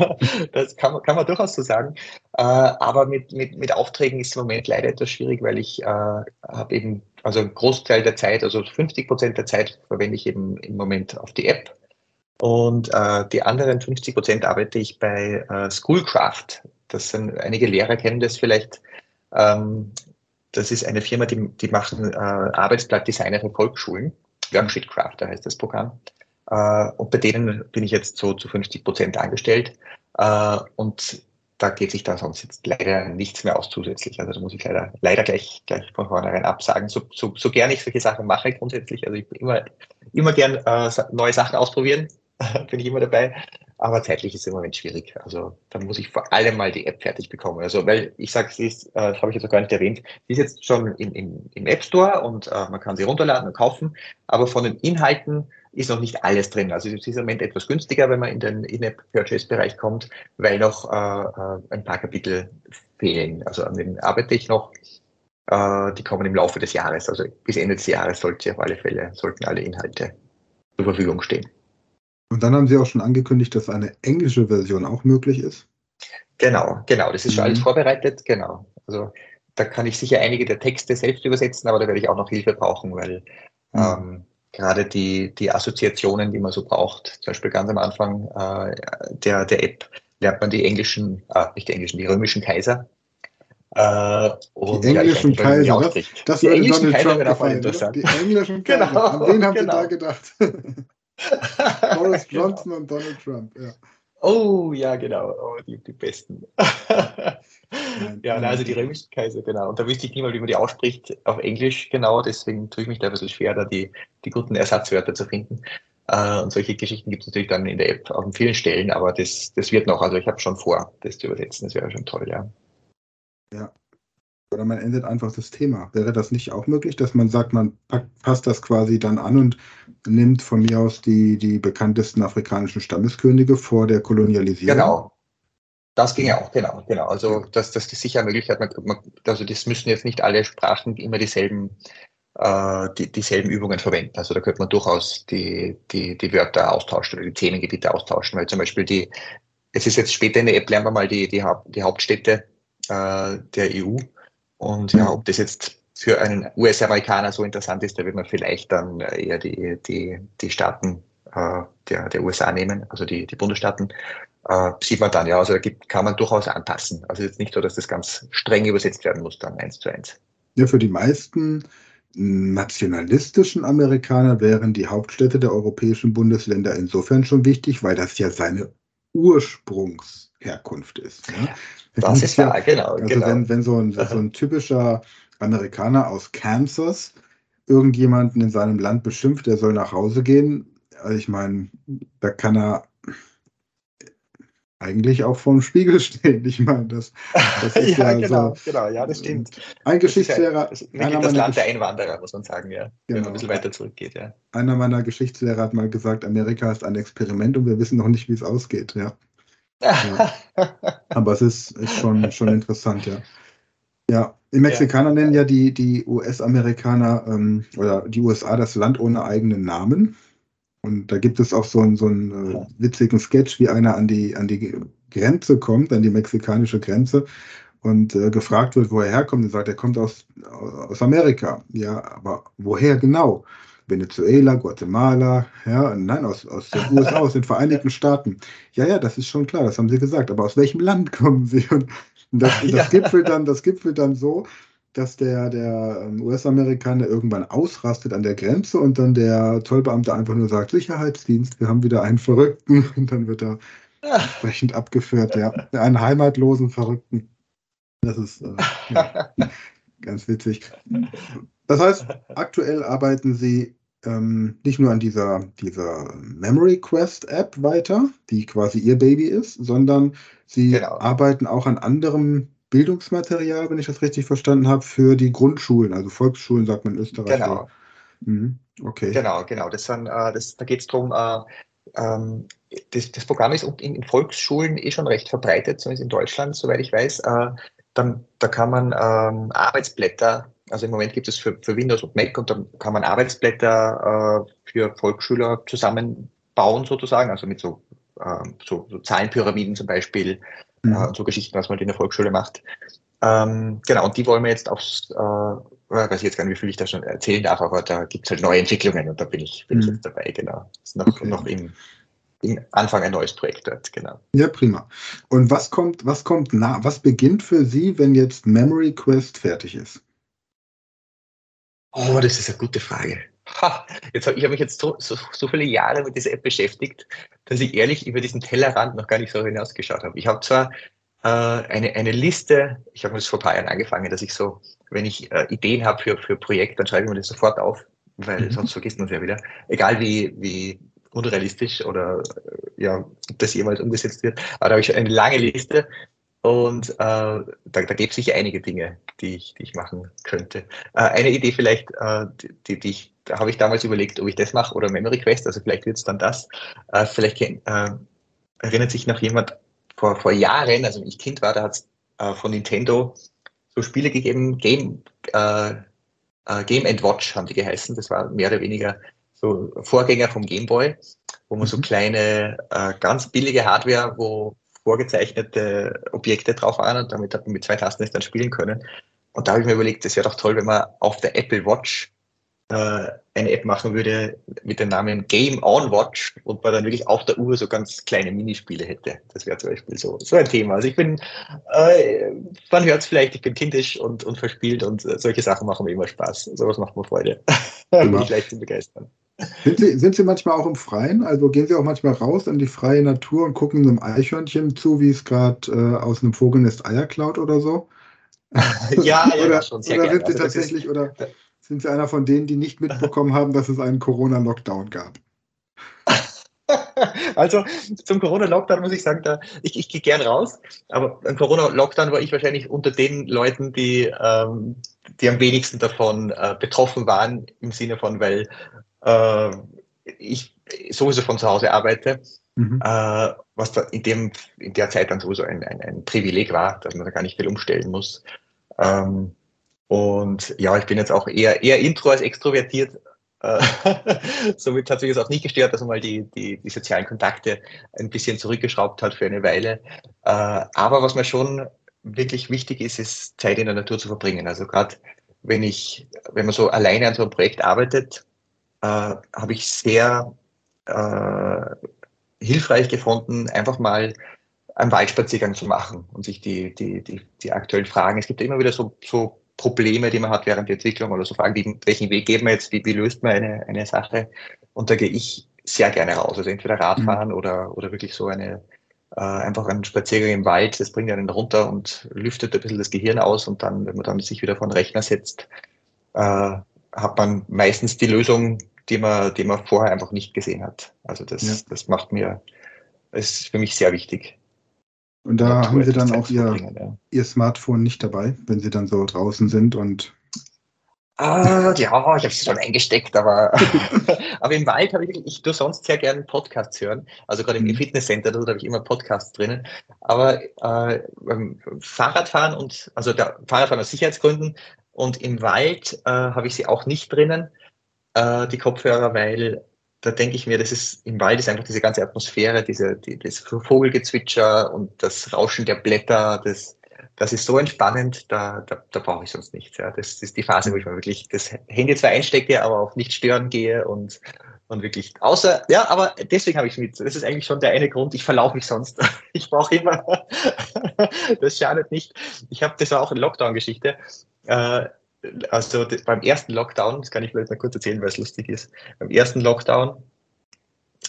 das kann man, kann man durchaus so sagen, äh, aber mit, mit, mit Aufträgen ist im Moment leider etwas schwierig, weil ich äh, habe eben, also einen Großteil der Zeit, also 50 Prozent der Zeit verwende ich eben im Moment auf die App und äh, die anderen 50 Prozent arbeite ich bei äh, Schoolcraft. Das sind, einige Lehrer kennen das vielleicht. Ähm, das ist eine Firma, die, die machen äh, Arbeitsblattdesigner für Volksschulen. Worksheetcrafter heißt das Programm. Äh, und bei denen bin ich jetzt so zu 50 Prozent angestellt. Äh, und da geht sich da sonst jetzt leider nichts mehr aus zusätzlich. Also da muss ich leider, leider gleich, gleich von vornherein absagen. So, so, so gern ich solche Sachen mache grundsätzlich. Also ich bin immer, immer gern äh, neue Sachen ausprobieren. bin ich immer dabei. Aber zeitlich ist es im Moment schwierig. Also da muss ich vor allem mal die App fertig bekommen. Also weil ich sage, sie ist, äh, das habe ich jetzt noch gar nicht erwähnt, sie ist jetzt schon im, im, im App Store und äh, man kann sie runterladen und kaufen. Aber von den Inhalten ist noch nicht alles drin. Also es ist im Moment etwas günstiger, wenn man in den In-App-Purchase-Bereich kommt, weil noch äh, äh, ein paar Kapitel fehlen. Also an denen arbeite ich noch. Äh, die kommen im Laufe des Jahres. Also bis Ende des Jahres sollte auf alle Fälle, sollten alle Inhalte zur Verfügung stehen. Und dann haben Sie auch schon angekündigt, dass eine englische Version auch möglich ist. Genau, genau. Das ist schon Mhm. alles vorbereitet. Genau. Also da kann ich sicher einige der Texte selbst übersetzen, aber da werde ich auch noch Hilfe brauchen, weil Mhm. ähm, gerade die, die Assoziationen, die man so braucht, zum Beispiel ganz am Anfang äh, der, der App, lernt man die englischen, äh, nicht die englischen, die römischen Kaiser. Äh, und Die ja, englischen die Kaiser, das, das die englischen Donald Kaiser wären auch interessant. Die englischen Kaiser. Genau, An wen haben genau. Sie da gedacht? Boris Genau. Johnson und Donald Trump. Ja. Oh, ja, genau. Oh, die, die besten. Ja, also die römischen Kaiser, genau. Und da wüsste ich nicht mal, wie man die ausspricht auf Englisch, genau. Deswegen tue ich mich da ein bisschen schwer, da die, die guten Ersatzwörter zu finden. Äh, und solche Geschichten gibt es natürlich dann in der App auf vielen Stellen, aber das, das wird noch. Also ich habe schon vor, das zu übersetzen. Das wäre schon toll, ja. Oder man ändert einfach das Thema. Wäre das nicht auch möglich, dass man sagt, man packt, passt das quasi dann an und nimmt von mir aus die, die bekanntesten afrikanischen Stammeskönige vor der Kolonialisierung? Genau. Das ging ja auch, genau, genau. Also das, das ist sicher Möglichkeit. Man, man, also das müssen jetzt nicht alle Sprachen immer dieselben, äh, die, dieselben Übungen verwenden. Also da könnte man durchaus die, die, die Wörter austauschen oder die Themengebiete austauschen, weil zum Beispiel die, es ist jetzt später in der App, lernen wir mal die, die, die Hauptstädte äh, der EU. Und ja, ob das jetzt für einen US-Amerikaner so interessant ist, da wird man vielleicht dann eher die, die, die Staaten äh, der, der USA nehmen, also die, die Bundesstaaten äh, sieht man dann, ja, also da gibt, kann man durchaus anpassen. Also jetzt nicht so, dass das ganz streng übersetzt werden muss, dann eins zu eins. Ja, für die meisten nationalistischen Amerikaner wären die Hauptstädte der europäischen Bundesländer insofern schon wichtig, weil das ja seine Ursprungsherkunft ist. Ne? Das ist ja, genau, Also genau. wenn, wenn so ein, so ein typischer Amerikaner aus Kansas irgendjemanden in seinem Land beschimpft, der soll nach Hause gehen, also ich meine, da kann er eigentlich auch vorm Spiegel stehen. Ich meine, das, das ist ja, genau, so. genau, ja, das stimmt. Ein Das ja- Geschichtslehrer, das wirklich das meiner, Land der Einwanderer, muss man sagen, ja. Wenn Genau. man ein bisschen weiter zurückgeht, ja. einer meiner Geschichtslehrer hat mal gesagt, Amerika ist ein Experiment und wir wissen noch nicht, wie es ausgeht. Ja. Aber es ist, ist schon, schon interessant, ja. Ja, die Mexikaner nennen ja die, die US-Amerikaner ähm, oder die USA das Land ohne eigenen Namen. Und da gibt es auch so einen, so einen äh, witzigen Sketch, wie einer an die, an die Grenze kommt, an die mexikanische Grenze und äh, gefragt wird, wo er herkommt, und sagt, er kommt aus, aus Amerika. Ja, aber woher genau? Venezuela, Guatemala, ja, nein, aus, aus den USA, aus den Vereinigten Staaten. Ja, ja, das ist schon klar, das haben Sie gesagt, aber aus welchem Land kommen Sie? Und das, das, ja. gipfelt, dann, das gipfelt dann so, dass der, der ähm, US-Amerikaner irgendwann ausrastet an der Grenze und dann der Zollbeamte einfach nur sagt, Sicherheitsdienst, wir haben wieder einen Verrückten und dann wird er entsprechend abgeführt, ja. Einen heimatlosen Verrückten. Das ist äh, ja, ganz witzig. Das heißt, aktuell arbeiten Sie ähm, nicht nur an dieser, dieser Memory Quest App weiter, die quasi Ihr Baby ist, sondern Sie genau. arbeiten auch an anderem Bildungsmaterial, wenn ich das richtig verstanden habe, für die Grundschulen, also Volksschulen, sagt man in Österreich. Genau. Mhm. Okay. Genau, genau. Das sind, äh, das, da geht es darum, äh, ähm, das, das, Programm ist in, in, Volksschulen eh schon recht verbreitet, zumindest in Deutschland, soweit ich weiß. Äh, dann, da kann man ähm, Arbeitsblätter, also im Moment gibt es für, für Windows und Mac und dann kann man Arbeitsblätter äh, für Volksschüler zusammenbauen sozusagen, also mit so, ähm, so, so Zahlenpyramiden zum Beispiel mhm. äh, und so Geschichten, was man in der Volksschule macht. Ähm, genau, und die wollen wir jetzt aufs, äh, weiß ich jetzt gar nicht, wie viel ich da schon erzählen darf, aber da gibt es halt neue Entwicklungen und da bin ich, bin mhm. ich jetzt dabei, genau. Das ist noch, okay. noch im, im Anfang ein neues Projekt dort, genau. Ja, prima. Und was kommt, was kommt nach, was beginnt für Sie, wenn jetzt Memory Quest fertig ist? Oh, das ist eine gute Frage. Ha, jetzt hab, ich habe mich jetzt so, so, so, viele Jahre mit dieser App beschäftigt, dass ich ehrlich über diesen Tellerrand noch gar nicht so hinausgeschaut habe. Ich habe zwar äh, eine, eine Liste, ich habe das vor ein paar Jahren angefangen, dass ich so, wenn ich äh, Ideen habe für, für Projekte, dann schreibe ich mir das sofort auf, weil mhm. sonst vergisst man es ja wieder. Egal wie, wie unrealistisch oder äh, ja, ob das jemals umgesetzt wird. Aber da habe ich eine lange Liste und äh, da, da gibt es sicher einige Dinge, die ich, die ich machen könnte. Äh, eine Idee vielleicht, äh, die, die ich, da habe ich damals überlegt, ob ich das mache oder Memory Quest, also vielleicht wird es dann das. Äh, vielleicht äh, erinnert sich noch jemand vor, vor Jahren, also wenn ich Kind war, da hat es äh, von Nintendo so Spiele gegeben, Game, Game and Watch haben die geheißen. Das war mehr oder weniger so Vorgänger vom Game Boy, wo man so mhm. kleine, ganz billige Hardware, wo vorgezeichnete Objekte drauf waren und damit hat man mit zwei Tasten es dann spielen können. Und da habe ich mir überlegt, es wäre doch toll, wenn man auf der Apple Watch äh, eine App machen würde mit dem Namen Game On Watch und man dann wirklich auf der Uhr so ganz kleine Minispiele hätte. Das wäre zum Beispiel so, so ein Thema. Also ich bin, äh, man hört es vielleicht, ich bin kindisch und, und verspielt und solche Sachen machen mir immer Spaß. Sowas macht mir Freude. Bin ich leicht zu begeistern. Sind Sie, sind Sie manchmal auch im Freien? Also gehen Sie auch manchmal raus in die freie Natur und gucken einem Eichhörnchen zu, wie es gerade äh, aus einem Vogelnest Eier klaut oder so? ja, ja, oder, schon sehr oder gerne. Sind Sie also tatsächlich, ist, oder sind Sie einer von denen, die nicht mitbekommen haben, dass es einen Corona-Lockdown gab? Also zum Corona-Lockdown muss ich sagen, da, ich, ich gehe gern raus, aber beim Corona-Lockdown war ich wahrscheinlich unter den Leuten, die, ähm, die am wenigsten davon äh, betroffen waren, im Sinne von, weil äh, ich sowieso von zu Hause arbeite, mhm. äh, was da in, dem, in der Zeit dann sowieso ein, ein, ein Privileg war, dass man da gar nicht viel umstellen muss. Ähm, und ja, ich bin jetzt auch eher, eher intro als extrovertiert. Äh, somit hat sich es auch nicht gestört, dass man mal die, die, die sozialen Kontakte ein bisschen zurückgeschraubt hat für eine Weile. Äh, aber was mir schon wirklich wichtig ist, ist Zeit in der Natur zu verbringen. Also gerade wenn ich, wenn man so alleine an so einem Projekt arbeitet, äh, habe ich sehr äh, hilfreich gefunden, einfach mal einen Waldspaziergang zu machen und sich die, die, die, die aktuellen Fragen. Es gibt immer wieder so, so Probleme, die man hat während der Entwicklung oder so Fragen, wie, welchen Weg geben wir jetzt, wie, wie löst man eine, eine Sache? Und da gehe ich sehr gerne raus. Also entweder Radfahren mhm. oder, oder wirklich so eine, äh, einfach einen Spaziergang im Wald, das bringt einen runter und lüftet ein bisschen das Gehirn aus und dann, wenn man dann sich wieder vor den Rechner setzt, äh, hat man meistens die Lösung die man, die man vorher einfach nicht gesehen hat. Also das, ja. das macht mir, ist für mich sehr wichtig. Und da ja, haben Sie dann auch Ihr, ja. Ihr Smartphone nicht dabei, wenn Sie dann so draußen sind und Ah, ja, ich habe es schon eingesteckt, aber, aber im Wald habe ich, ich tue sonst sehr gerne Podcasts hören. Also gerade im mhm. Fitnesscenter, da habe ich immer Podcasts drinnen. Aber äh, beim Fahrradfahren und, also der Fahrradfahren aus Sicherheitsgründen und im Wald äh, habe ich sie auch nicht drinnen äh, die Kopfhörer, weil da denke ich mir, das ist im Wald ist einfach diese ganze Atmosphäre, diese, die, das Vogelgezwitscher und das Rauschen der Blätter, das, das ist so entspannend, da, da, da brauche ich sonst nichts. Ja. Das, ist die Phase, wo ich mal wirklich das Handy zwar einstecke, aber auch nicht stören gehe und, und wirklich, außer, ja, aber deswegen habe ich es mit. Das ist eigentlich schon der eine Grund, ich verlaufe mich sonst. Ich brauche immer, das schadet nicht. Ich habe, das war auch eine Lockdown-Geschichte. Äh, also beim ersten Lockdown, das kann ich vielleicht mal kurz erzählen, weil es lustig ist. Beim ersten Lockdown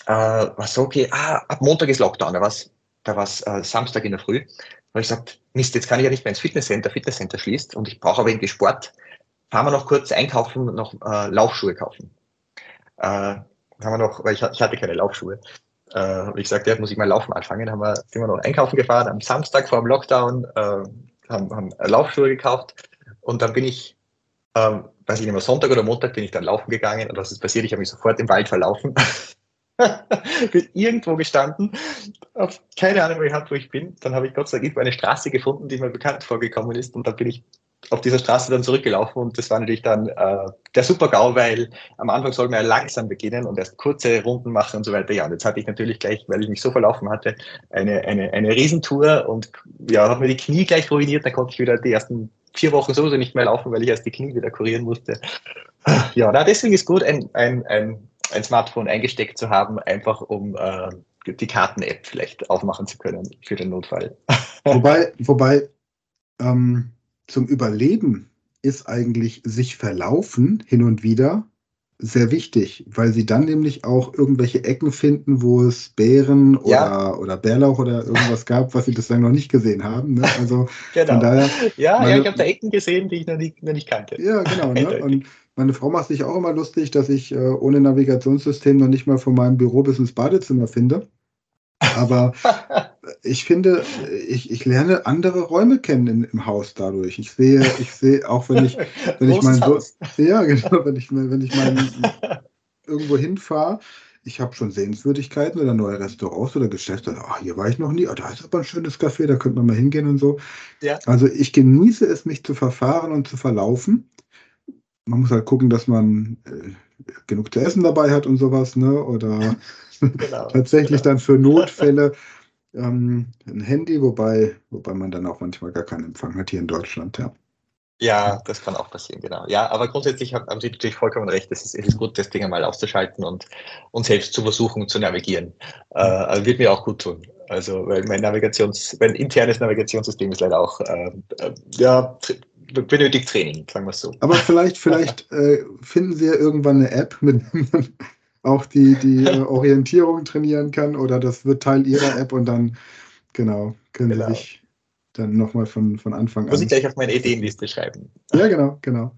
äh, war so, okay, ah, ab Montag ist Lockdown, da war es da äh, Samstag in der Früh. Da habe ich gesagt, Mist, jetzt kann ich ja nicht mehr ins Fitnesscenter, Fitnesscenter schließt und ich brauche aber irgendwie Sport. Fahren wir noch kurz einkaufen und noch äh, Laufschuhe kaufen. Äh, haben wir noch, weil ich, ich hatte keine Laufschuhe. Äh, ich gesagt, ja, muss ich mal laufen anfangen. Haben wir, sind wir noch einkaufen gefahren am Samstag vor dem Lockdown, äh, haben, haben Laufschuhe gekauft und dann bin ich ähm, weiß ich nicht mehr, Sonntag oder Montag bin ich dann laufen gegangen und was ist passiert? Ich habe mich sofort im Wald verlaufen. bin irgendwo gestanden, keine Ahnung mehr wo ich bin. Dann habe ich Gott sei Dank eine Straße gefunden, die mir bekannt vorgekommen ist und dann bin ich auf dieser Straße dann zurückgelaufen und das war natürlich dann äh, der Super-GAU, weil am Anfang soll man ja langsam beginnen und erst kurze Runden machen und so weiter. Ja, und jetzt hatte ich natürlich gleich, weil ich mich so verlaufen hatte, eine, eine, eine Riesentour und ja, habe mir die Knie gleich ruiniert, dann konnte ich wieder die ersten vier Wochen sowieso nicht mehr laufen, weil ich erst die Knie wieder kurieren musste. Ja, na, deswegen ist gut, ein, ein, ein, ein Smartphone eingesteckt zu haben, einfach um äh, die Karten-App vielleicht aufmachen zu können für den Notfall. Wobei, wobei ähm, zum Überleben ist eigentlich sich verlaufen hin und wieder sehr wichtig, weil sie dann nämlich auch irgendwelche Ecken finden, wo es Bären ja. oder, oder Bärlauch oder irgendwas gab, was sie bislang noch nicht gesehen haben. Ne? Also genau. von daher. Ja, meine, ja ich habe da Ecken gesehen, die ich noch nicht, noch nicht kannte. Ja, genau. Ne? Und meine Frau macht sich auch immer lustig, dass ich äh, ohne Navigationssystem noch nicht mal von meinem Büro bis ins Badezimmer finde. Aber ich finde, ich, ich lerne andere Räume kennen in, im Haus dadurch. Ich sehe, ich sehe, auch wenn ich, wenn ich mein, so, ja, genau, wenn ich, wenn ich mein, irgendwo hinfahre, ich habe schon Sehenswürdigkeiten oder neue Restaurants oder Geschäfte. Ach, hier war ich noch nie. Oh, da ist aber ein schönes Café, da könnte man mal hingehen und so. Ja. Also ich genieße es, mich zu verfahren und zu verlaufen. Man muss halt gucken, dass man äh, genug zu essen dabei hat und sowas, ne? Oder genau, tatsächlich genau. dann für Notfälle ähm, ein Handy, wobei, wobei man dann auch manchmal gar keinen Empfang hat hier in Deutschland, ja. Ja, das kann auch passieren, genau. Ja, aber grundsätzlich haben Sie natürlich vollkommen recht. Es ist, es ist gut, das Ding einmal auszuschalten und, und selbst zu versuchen zu navigieren. Äh, also wird mir auch gut tun. Also, weil mein Navigations, mein internes Navigationssystem ist leider auch, äh, äh, ja, benötigt Training, sagen wir es so. Aber vielleicht, vielleicht äh, finden Sie ja irgendwann eine App, mit der man auch die, die äh, Orientierung trainieren kann oder das wird Teil Ihrer App und dann, genau, können genau. Sie sich dann nochmal von, von Anfang an. Muss ich gleich auf meine Ideenliste schreiben. Ja, genau, genau.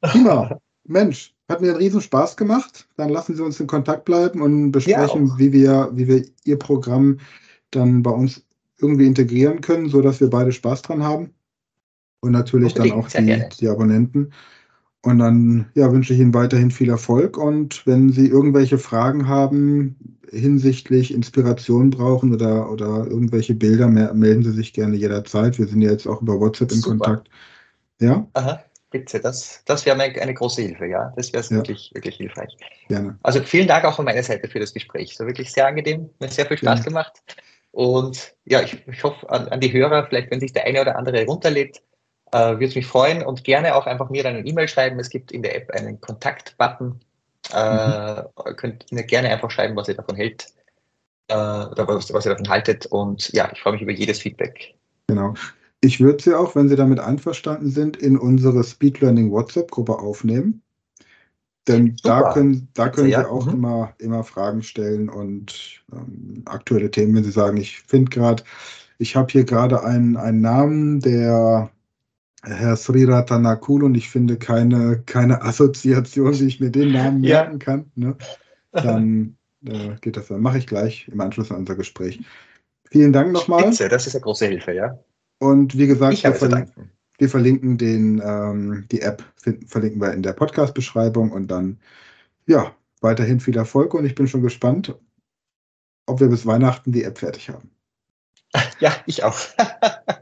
Prima. Mensch, hat mir einen riesen Spaß gemacht. Dann lassen Sie uns in Kontakt bleiben und besprechen, ja, wie, wir, wie wir Ihr Programm dann bei uns irgendwie integrieren können, sodass wir beide Spaß dran haben. Und natürlich Unbedingt, dann auch die, die Abonnenten. Und dann ja, wünsche ich Ihnen weiterhin viel Erfolg. Und wenn Sie irgendwelche Fragen haben hinsichtlich Inspiration brauchen oder, oder irgendwelche Bilder, melden Sie sich gerne jederzeit. Wir sind ja jetzt auch über WhatsApp in Super. Kontakt. Ja? Aha, bitte. Das, das wäre eine, große Hilfe, ja. Das wäre ja. wirklich, wirklich hilfreich. Gerne. Also vielen Dank auch von meiner Seite für das Gespräch. So wirklich sehr angenehm, mir sehr viel Spaß gerne. gemacht. Und ja, ich, ich hoffe an, an die Hörer, vielleicht wenn sich der eine oder andere runterlädt, äh, Würde mich freuen und gerne auch einfach mir eine E-Mail schreiben. Es gibt in der App einen Kontakt-Button. Äh, mhm. Könnt mir gerne einfach schreiben, was ihr davon hält äh, oder was, was ihr davon haltet. Und ja, ich freue mich über jedes Feedback. Genau. Ich würde Sie auch, wenn Sie damit einverstanden sind, in unsere Speed Learning WhatsApp-Gruppe aufnehmen. Denn Super. da können, da können ja, Sie auch mhm. immer, immer Fragen stellen und ähm, aktuelle Themen, wenn Sie sagen, ich finde gerade, ich habe hier gerade einen, einen Namen, der Herr Sri Ratanakul und ich finde keine, keine Assoziation, wie ich mir den Namen ja. merken kann, ne? dann äh, geht das dann. Mache ich gleich im Anschluss an unser Gespräch. Vielen Dank nochmal. Spitze, das ist eine große Hilfe, ja. Und wie gesagt, wir, verlin wir, verlinken den, ähm, die App, verlinken wir in der Podcast-Beschreibung und dann, ja, weiterhin viel Erfolg und ich bin schon gespannt, ob wir bis Weihnachten die App fertig haben. Ja, ich auch.